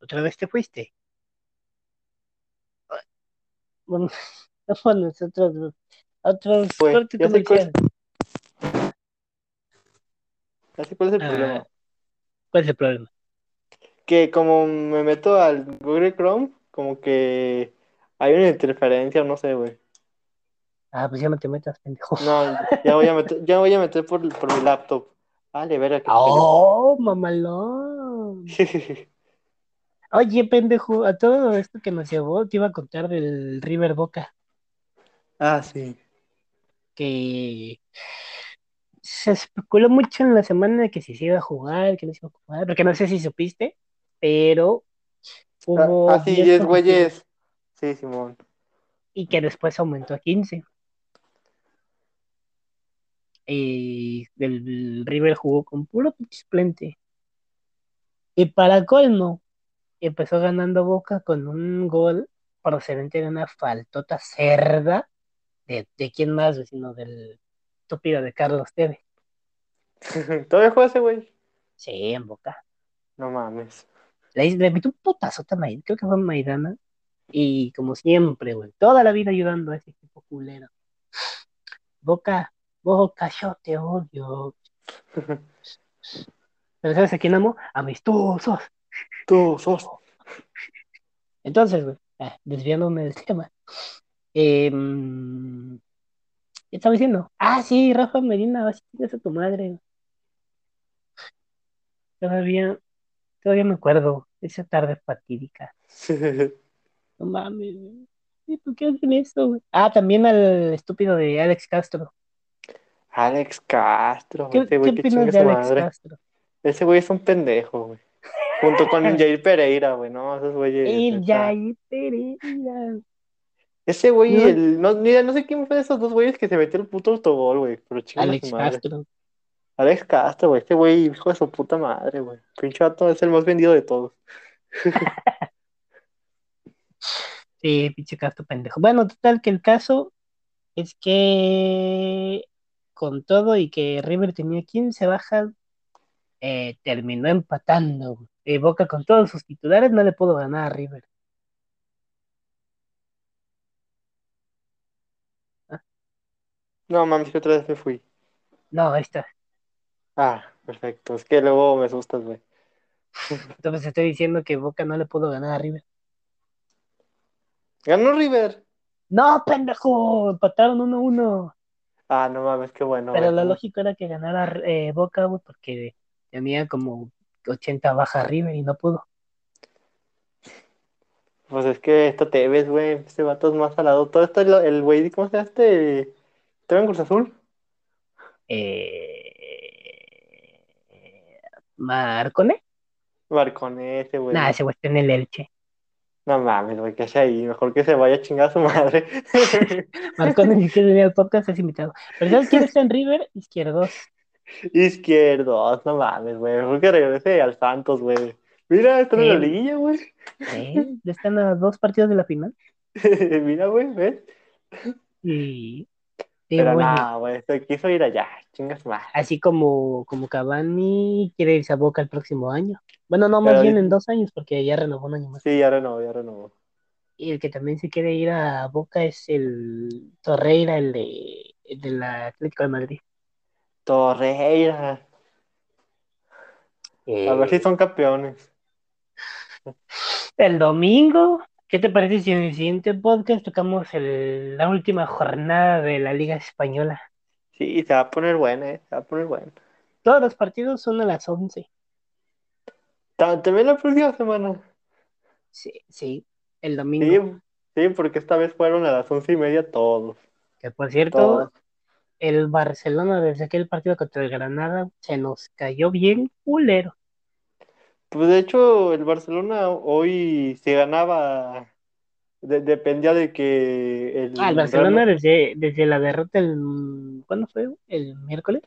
¿Otra vez te fuiste? Bueno, [LAUGHS] vámonos a otros, a otros Güey, corte ya sé cuál comercial. Ya sé cuál es el Ah, problema. ¿Cuál es el problema? Que como me meto al Google Chrome, como que hay una interferencia, no sé, güey. Ah, pues ya no te metas, pendejo. No, ya voy a meter, ya voy a meter por, por mi laptop. Vale, verga, que ¡Oh, mamalón! [LAUGHS] Oye, pendejo, a todo esto que nos llevó, te iba a contar del River Boca, Ah, sí. que se especuló mucho en la semana de que si se iba a jugar, que no se iba a jugar, porque no sé si supiste, pero hubo Ah, sí, 10 10 positivos güeyes. Sí, Simón. y que después aumentó a 15. Y el River jugó con puro pinche suplente. Y para colmo, empezó ganando Boca con un gol procedente de una faltota cerda. ¿De, de quién más, vecino? Del estúpido de Carlos Tevez. [LAUGHS] ¿Todavía juega ese güey? Sí, en Boca. No mames. Le, le metió un putazota a Maidana, creo que fue Maidana. Y como siempre, güey, toda la vida ayudando a ese equipo culero. Boca, Boca, yo te odio. [LAUGHS] Pero ¿sabes a quién amo? Amistosos. Tú sos. Entonces, güey, ah, desviándome del tema. Eh, mm, ¿Qué estaba diciendo? Ah, sí, Rafa Medina, vas a tu madre. Todavía, todavía me acuerdo esa tarde fatídica. [LAUGHS] No mames, güey. ¿Y ¿Por qué hacen eso, güey? Ah, también al estúpido de Alex Castro. Alex Castro. ¿Qué, ese qué güey que opinas de su Alex madre. Castro? Ese güey es un pendejo, güey. Junto con [LAUGHS] Jair Pereira, güey, ¿no? Esos güeyes. El. Jair Pereira. Ese güey, No. el, no, mira, no sé quién fue de esos dos güeyes que se metió el puto autogol, güey. Pero chinga su Alex madre. Castro. Alex Castro, güey. Este güey, hijo de su puta madre, güey. Pinche vato es el más vendido de todos. [LAUGHS] Sí, pinche Castro pendejo. Bueno, total que el caso es que con todo y que River tenía 15 bajas, eh, terminó empatando. güey. Eh, Boca con todos sus titulares no le pudo ganar a River. No mames, que otra vez me fui. No, ahí está. Ah, perfecto. Es que luego me asustas, güey. Entonces estoy diciendo que Boca no le pudo ganar a River. Ganó River. No, pendejo, empataron 1-1. Ah, no mames, qué bueno. Pero güey. lo lógico era que ganara eh, Boca, güey, porque tenía como 80 bajas River y no pudo. Pues es que esto te ves, güey. Este vato es más salado. Todo esto, el güey, ¿cómo se llama este? ¿Estaba en Cruz Azul? Eh... ¿Marcone? Marcone ese, güey. Nah, ese güey está en el Elche. No mames, güey, que hace ahí. Mejor que se vaya a chingar a su madre. [LAUGHS] Marcone ni siquiera venía al podcast, es invitado. Pero ¿sabes quién está en River? Izquierdos. Izquierdo, no mames, güey. Mejor que regrese al Santos, güey. Mira, está en la Sí. liguilla, güey. ¿Eh? Ya están a dos partidos de la final. [LAUGHS] Mira, güey, ¿ves? Y... Pero bueno, nada, güey, se quiso ir allá. Chingas madre. así como, como Cavani quiere irse a Boca el próximo año. Bueno, no, más Pero bien en dos años, porque ya renovó un año más. Sí, ya renovó, ya renovó. Y el que también se quiere ir a Boca es el Torreira, el de, el del Atlético de Madrid. Torreira. A ver si son campeones. El domingo, ¿qué te parece si en el siguiente podcast tocamos el- la última jornada de la Liga Española? Sí, se va a poner buena, eh. Se va a poner buena. Todos los partidos son a las 11. Ta- También la próxima semana. Sí, sí, el domingo. Sí, sí, porque esta vez fueron a las once y media todos. Que por cierto, Todos. el Barcelona desde aquel partido contra el Granada se nos cayó bien culero. Pues de hecho, el Barcelona hoy se ganaba. de- dependía de que el Ah, el Barcelona Real- desde, desde la derrota el... ¿Cuándo fue? ¿El miércoles?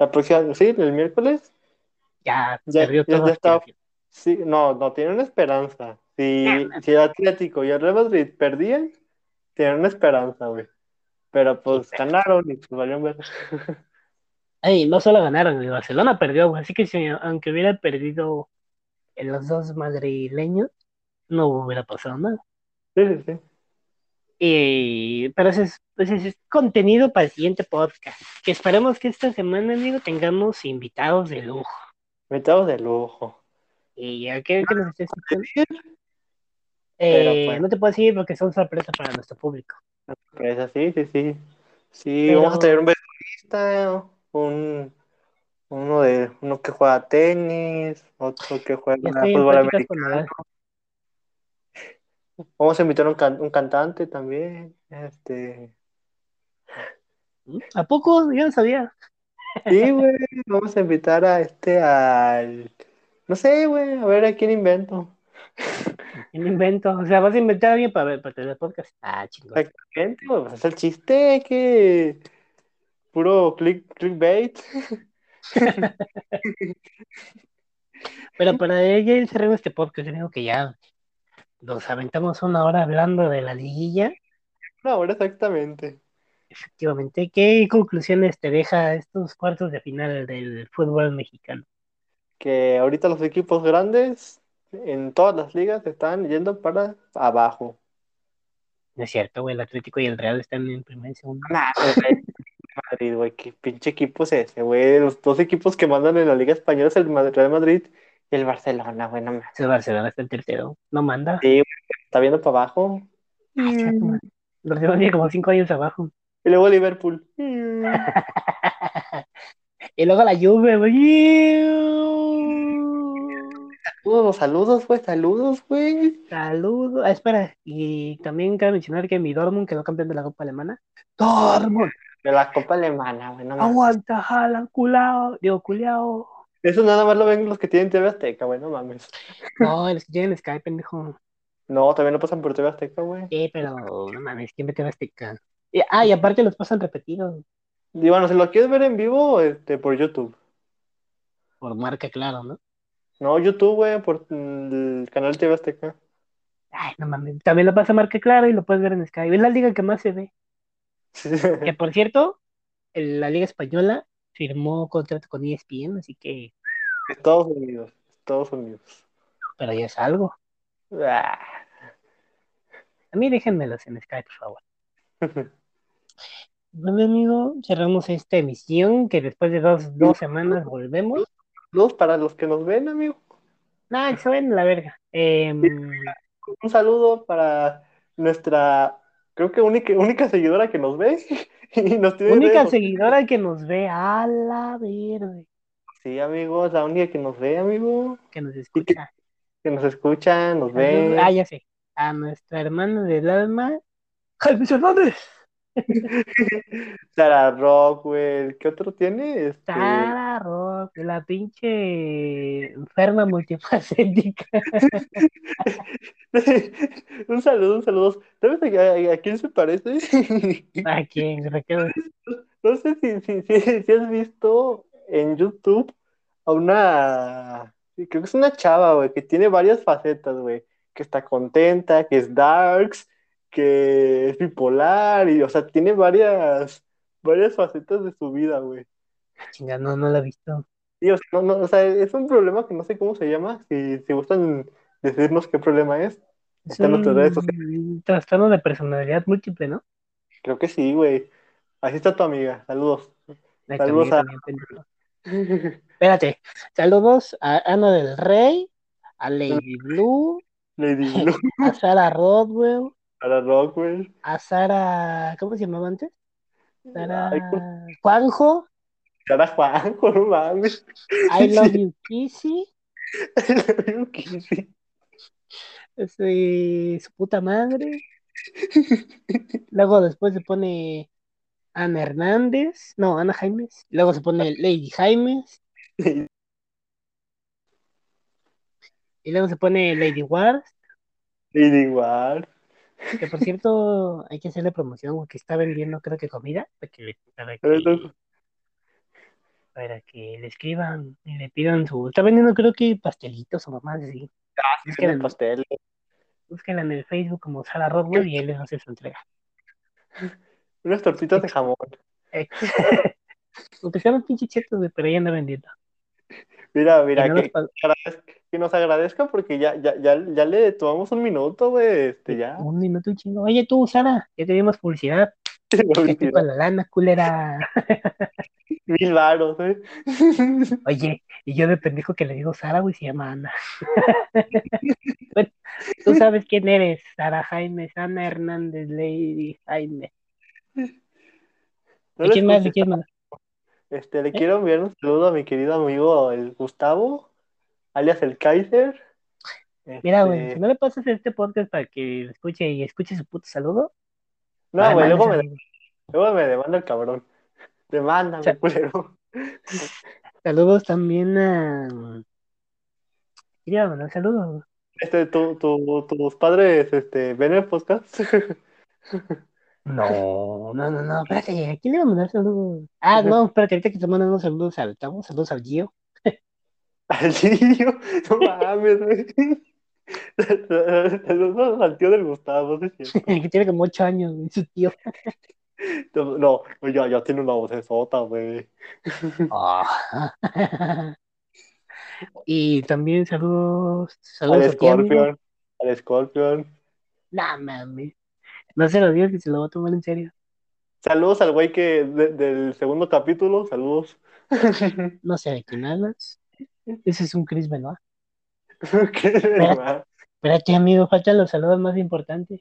la próxima, sí, el miércoles. Ya, Ya- perdió todo. ya está. Sí, no, no, tienen esperanza. Si, si el Atlético y el Real Madrid perdían, tienen una esperanza, güey. Pero pues Sí, ganaron y pues valieron ver. Ay, [LAUGHS] no solo ganaron, el Barcelona perdió, güey. Así que si, aunque hubiera perdido en los dos madrileños, no hubiera pasado nada. Sí, sí, sí. Y, pero ese es, ese es contenido para el siguiente podcast. Que esperemos que esta semana, amigo, tengamos invitados de lujo. Invitados de lujo. Y ya que, que nos estés escuchando, Pero, eh, pues. no te puedo decir porque son sorpresa para nuestro público. Sorpresa, sí, sí, sí. Sí, Pero- vamos a tener un beisbolista, un uno de uno que juega tenis, otro que juega fútbol americano. Vamos a invitar un, can- un cantante también. Este, ¿Mm? ¿A poco? Yo no sabía. sí, güey, vamos a invitar a este al no sé, güey, a ver a quién invento. Un invento. O sea, vas a inventar a alguien para ver, para tener podcast. Ah, chingón. Exactamente, güey, pues es el chiste que puro click, clickbait. Pero para ella ir cerrando este podcast, yo digo que ya nos aventamos una hora hablando de la liguilla. No, ahora exactamente. Efectivamente, ¿qué conclusiones te deja estos cuartos de final del fútbol mexicano? Que ahorita los equipos grandes en todas las ligas están yendo para abajo. No es cierto, güey, el Atlético y el Real están en primer y segundo. Nah, güey, Madrid, güey, qué pinche equipo es ese, güey. Los dos equipos que mandan en la Liga Española es el Real Madrid y el Barcelona, güey, no mames. Ese Barcelona está en tercero. No manda. Sí, güey, está viendo para abajo. Ay. El Barcelona tiene como cinco años abajo. Y luego Liverpool. [LAUGHS] y luego la Juve, güey. Saludos, saludos, güey, saludos, güey. Saludos. Ah, espera. Y también cabe mencionar que mi Dortmund quedó campeón de la Copa Alemana. Dortmund. De la Copa Alemana, güey, no. Aguanta, jala, culao. Digo, culiao. Eso nada más lo ven los que tienen TV Azteca, güey, no mames. No, los que tienen Skype, pendejo. No, también lo pasan por TV Azteca, güey. Sí, pero no mames, ¿quién mete Azteca? Y- Ah, y aparte los pasan repetidos. Y bueno, si lo quieres ver en vivo, este, por YouTube. Por marca, claro, ¿no? No, YouTube, güey, por mm, el canal TV Azteca. Ay, no mames. También lo pasa marca, claro, y lo puedes ver en Skype. Es la liga que más se ve. Que [LAUGHS] por cierto, la Liga Española firmó contrato con ESPN, así que, Estados Unidos, Estados Unidos. pero ya es algo. Ah. A mí déjenmelos en Skype, por favor. [LAUGHS] Bueno, amigo, cerramos esta emisión que después de dos, dos semanas volvemos. Saludos para los que nos ven, amigo. Nah, que se ven la verga. Em, Un saludo para nuestra, creo que única, única seguidora que nos ve. [LAUGHS] Y nos tiene única seguidora que nos ve a la verde, Sí, amigos, la única que nos ve, amigo. que nos escucha. Que nos escucha, nos ve. Ah, ya sé. A nuestra hermana del alma, Jaime Hernández. [LAUGHS] Sara Rockwell. ¿Qué otro tiene? Este... Tara Rock, la pinche enferma multifacética. [LAUGHS] un saludo, un saludo. ¿Sabes a, a- a quién se parece? [LAUGHS] ¿A quién? No sé si, si, si, si has visto en YouTube a una, creo que es una chava, güey, que tiene varias facetas, güey, que está contenta, que es darks, que es bipolar, y, o sea, tiene varias, varias facetas de su vida, güey. Chinga, no, no la he visto. Y, o sea, no, no, o sea, es un problema que no sé cómo se llama, si, si gustan decirnos qué problema es, Es un trastorno de personalidad múltiple, ¿no? Creo que sí, güey. Así está tu amiga, saludos. Ay, Saludos también, a- también. Espérate. Saludos a Ana del Rey, a Lady Blue, [LAUGHS] Lady [LAUGHS] Blue, a Sara Rodwell, Sara Rockwell. a Sara. ¿Cómo se llamaba antes? Sara Ay, pues, Juanjo. Sara Juanjo, no mames. I [LAUGHS] love you, Kissy. Que sí. Este, su puta madre. Luego después se pone Ana Hernández. No, Ana Jaimes. Luego se pone Lady Jaimes. [LAUGHS] Y luego se pone Lady Wars. Lady igual. Que por cierto, hay que hacerle promoción porque está vendiendo, creo que comida. Para que, para que, para que le escriban y le pidan su. Está vendiendo, creo que pastelitos o mamás así. Búsquenla, el en- pastel. búsquenla en el Facebook como Sara Rodwell y él les hace su entrega. Unas tortitas de jamón. [LAUGHS] Aunque sean los pinches chetos, pero ella anda vendiendo. Mira, mira, que, nos agradezca porque ya, ya, ya, ya le tomamos un minuto, güey. Este, ya. Un minuto y chingo. Oye, tú, Sara, ya tenemos publicidad. [LAUGHS] Estoy con la lana, culera. [LAUGHS] Mil varos, ¿eh? [LAUGHS] Oye, y yo de pendejo que le digo Sara, güey, se llama Ana. Bueno, tú sabes quién eres, Sara Jaime, Ana Hernández, Lady Jaime. No ¿Y quién más? ¿Y quién más? Este, le quiero enviar un saludo a mi querido amigo el Gustavo, alias el Kaiser. Mira, Este, güey, si no le pasas este podcast para que escuche y escuche su puto saludo. No, güey, luego me, luego me demanda el cabrón. Demándame, O sea- culero. Saludos también a. Quería mandar saludos. Este, tu, tu- tus padres, este, ven el podcast. [LAUGHS] No, no, no, no, espérate, ¿a quién le iba a mandar saludos? Ah, no, [LAUGHS] espérate, ahorita que te mandan unos saludos al Tavo, saludos al Gio. Al niño, [LAUGHS] no mames, güey. [LAUGHS] Saludos al tío del Gustavo, que tiene como ocho años, güey, su tío. No, ya, ya tiene una voz sota, güey. Ah. Y también saludos, Al saludos a ti, amigo. Scorpion, al Scorpion. Nah, mames. No se lo digas que se lo va a tomar en serio. Saludos al güey que de- del segundo capítulo, saludos. [LAUGHS] No sé de quién hablas. Ese es un Chris Benoit. [LAUGHS] ¿Qué? Espérate, amigo, faltan los saludos más importantes.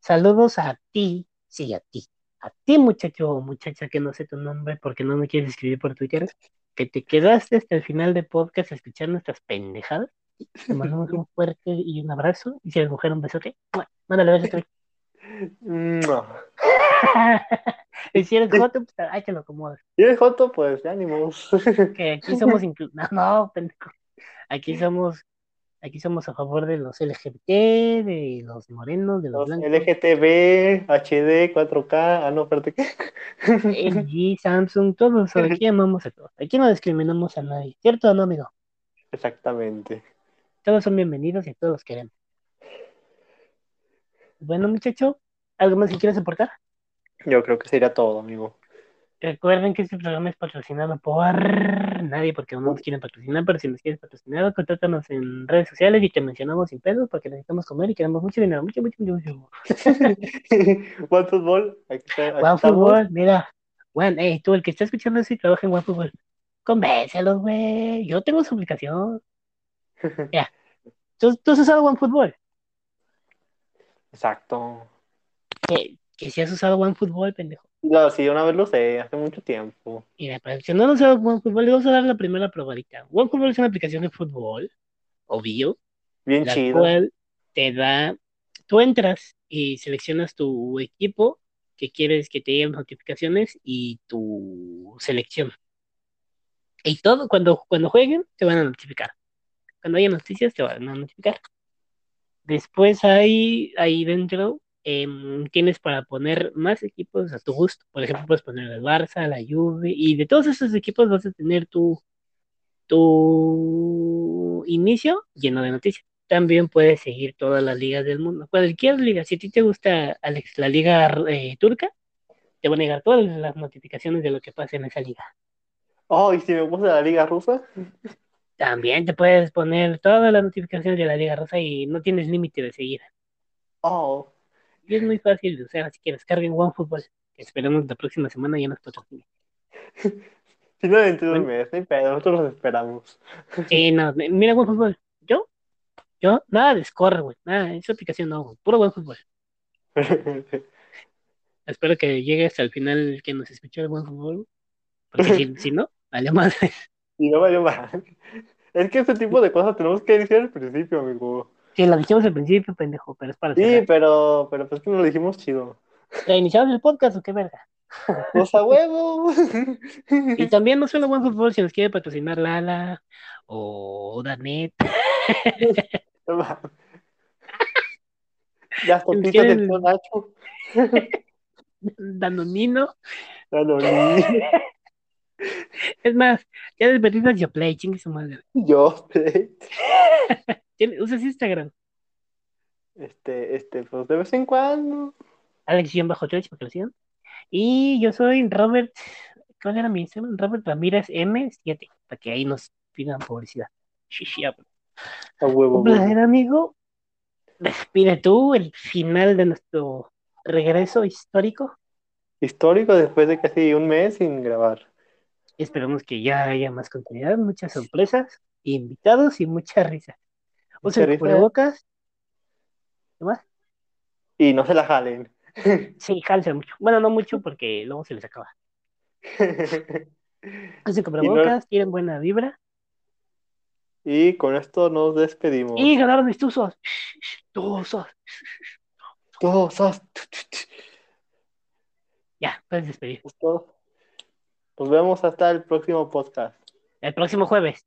Saludos a ti, sí, a ti. A ti, muchacho o muchacha que no sé tu nombre porque no me quieres escribir por Twitter, que te quedaste hasta el final del podcast a escuchar nuestras pendejadas. Te mandamos un fuerte y un abrazo. Y si eres mujer, un besote. Mándale. Troy. Mua. [LAUGHS] y si eres joto, pues ahí te lo acomodas. ¿Y el Joto? Pues ya ni modo. [LAUGHS] Que aquí somos inclu- No, no, pendejo. Aquí somos, aquí somos a favor de los LGBT, de los morenos, de los Los blancos. LGTB, HD, 4K, ah, no, espérate. LG, Samsung, todos, aquí [LAUGHS] amamos a todos. Aquí no discriminamos a nadie, ¿cierto o no, amigo? Exactamente. Todos son bienvenidos y a todos los queremos. Bueno, muchacho, ¿algo más que quieras aportar? Yo creo que sería todo, amigo. Recuerden que este programa es patrocinado por nadie porque no nos quieren patrocinar, pero si nos quieres patrocinar, contáctanos en redes sociales y te mencionamos sin pedos porque necesitamos comer y queremos mucho dinero, mucho, mucho, mucho, mucho. [LAUGHS] One Fútbol, aquí está. aquí One estamos. Fútbol, mira. Bueno, hey, tú, el que está escuchando eso y trabaja en One Fútbol, convéncelos, güey. Yo tengo su aplicación. [LAUGHS] Ya. ¿Tú, tú has usado One Fútbol? Exacto. Que, que si has usado One Fútbol, pendejo. No, sí, una vez lo sé, hace mucho tiempo. Mira, para si no has usado One Fútbol, le vamos a dar la primera probadita. One Fútbol es una aplicación de fútbol, obvio, Bien la chido. cual te da, tú entras y seleccionas tu equipo que quieres que te lleguen notificaciones y tu selección. Y todo, cuando, cuando jueguen, te van a notificar. Cuando haya noticias, te van a notificar. Después hay ahí dentro, em, tienes para poner más equipos a tu gusto. Por ejemplo, puedes poner el Barça, la Juve, y de todos esos equipos vas a tener tu, tu inicio lleno de noticias. También puedes seguir todas las ligas del mundo. Cualquier liga, si a ti te gusta, Alex, la liga eh, turca, te van a llegar todas las notificaciones de lo que pasa en esa liga. Oh, y si me gusta la Liga Rusa, También te puedes poner todas las notificaciones de la Liga Rosa y no tienes límite de seguir. oh, Y es muy fácil de usar, así que descarguen OneFootball. que Esperemos la próxima semana ya nos patrocine. [LAUGHS] de un mes, pedo, nosotros los esperamos. [LAUGHS] Sí, no, mira OneFootball. Yo, yo, nada de score, güey. Nada, esa aplicación no, güey. Puro OneFootball. [LAUGHS] Espero que llegue hasta el final que nos escuchó el OneFootball. Porque si, si no, vale más. Y no vaya mal. Es que este tipo de cosas tenemos que decir al principio, amigo. Sí, lo dijimos al principio, pendejo, pero es para Sí, cerrar. pero, pero pues que no lo dijimos chido. ¿Reiniciamos el podcast o qué verga? ¡Pues a huevo! Y también no solo OneFootball, si nos quiere patrocinar Lala o Danet. Las tortitas del Nacho. [LAUGHS] Danonino. Danoni. Es más, ya despedimos yo play, chingue su madre. [LAUGHS] Yo, [LAUGHS] ¿Tiene- ¿Usas Instagram? este, este, pues de vez en cuando. Alex-bajo Twitch, para que lo sigan. Y yo soy Robert, ¿cuál era mi Instagram? Robert Ramírez M7, para que ahí nos pidan publicidad. Shishia. A huevo. Un placer, amigo. Despide tú el final de nuestro regreso histórico. Histórico después de casi un mes sin grabar. Esperamos que ya haya más continuidad, muchas sorpresas, invitados y mucha risa. Mucha Usen risa. cubrebocas. ¿Qué más? Y no se la jalen. [LAUGHS] Sí, jálse mucho. Bueno, no mucho porque luego se les acaba. [LAUGHS] Usen cubrebocas, tienen buena vibra. y con esto nos despedimos. Y ganaron mis tuzos. Tuzos. Sos- Ya, puedes despedir. Nos vemos hasta el próximo podcast. El próximo jueves.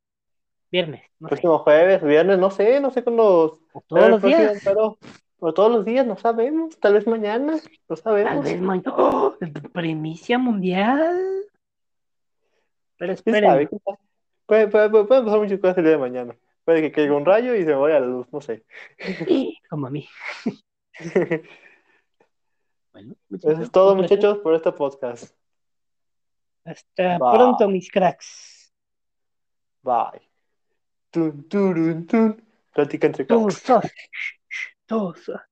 viernes, no sé. Próximo jueves, viernes, no sé, no sé cuándo. Todos los próximo, días. Pero, pero todos los días, no sabemos. Tal vez mañana, no Tal sabemos. vez mañana. ¡Oh! Primicia mundial. Pero ¿Quién esperen. pueden pasar muchas cosas el día de mañana. Puede que caiga un rayo y se me vaya la luz, no sé. Como a mí. [LAUGHS] Bueno, Eso es todo, muchachos, por este podcast. Hasta Bye. pronto, mis cracks. Bye. Tun, turun, tun. Plática entre cracks. sos. Tú sos.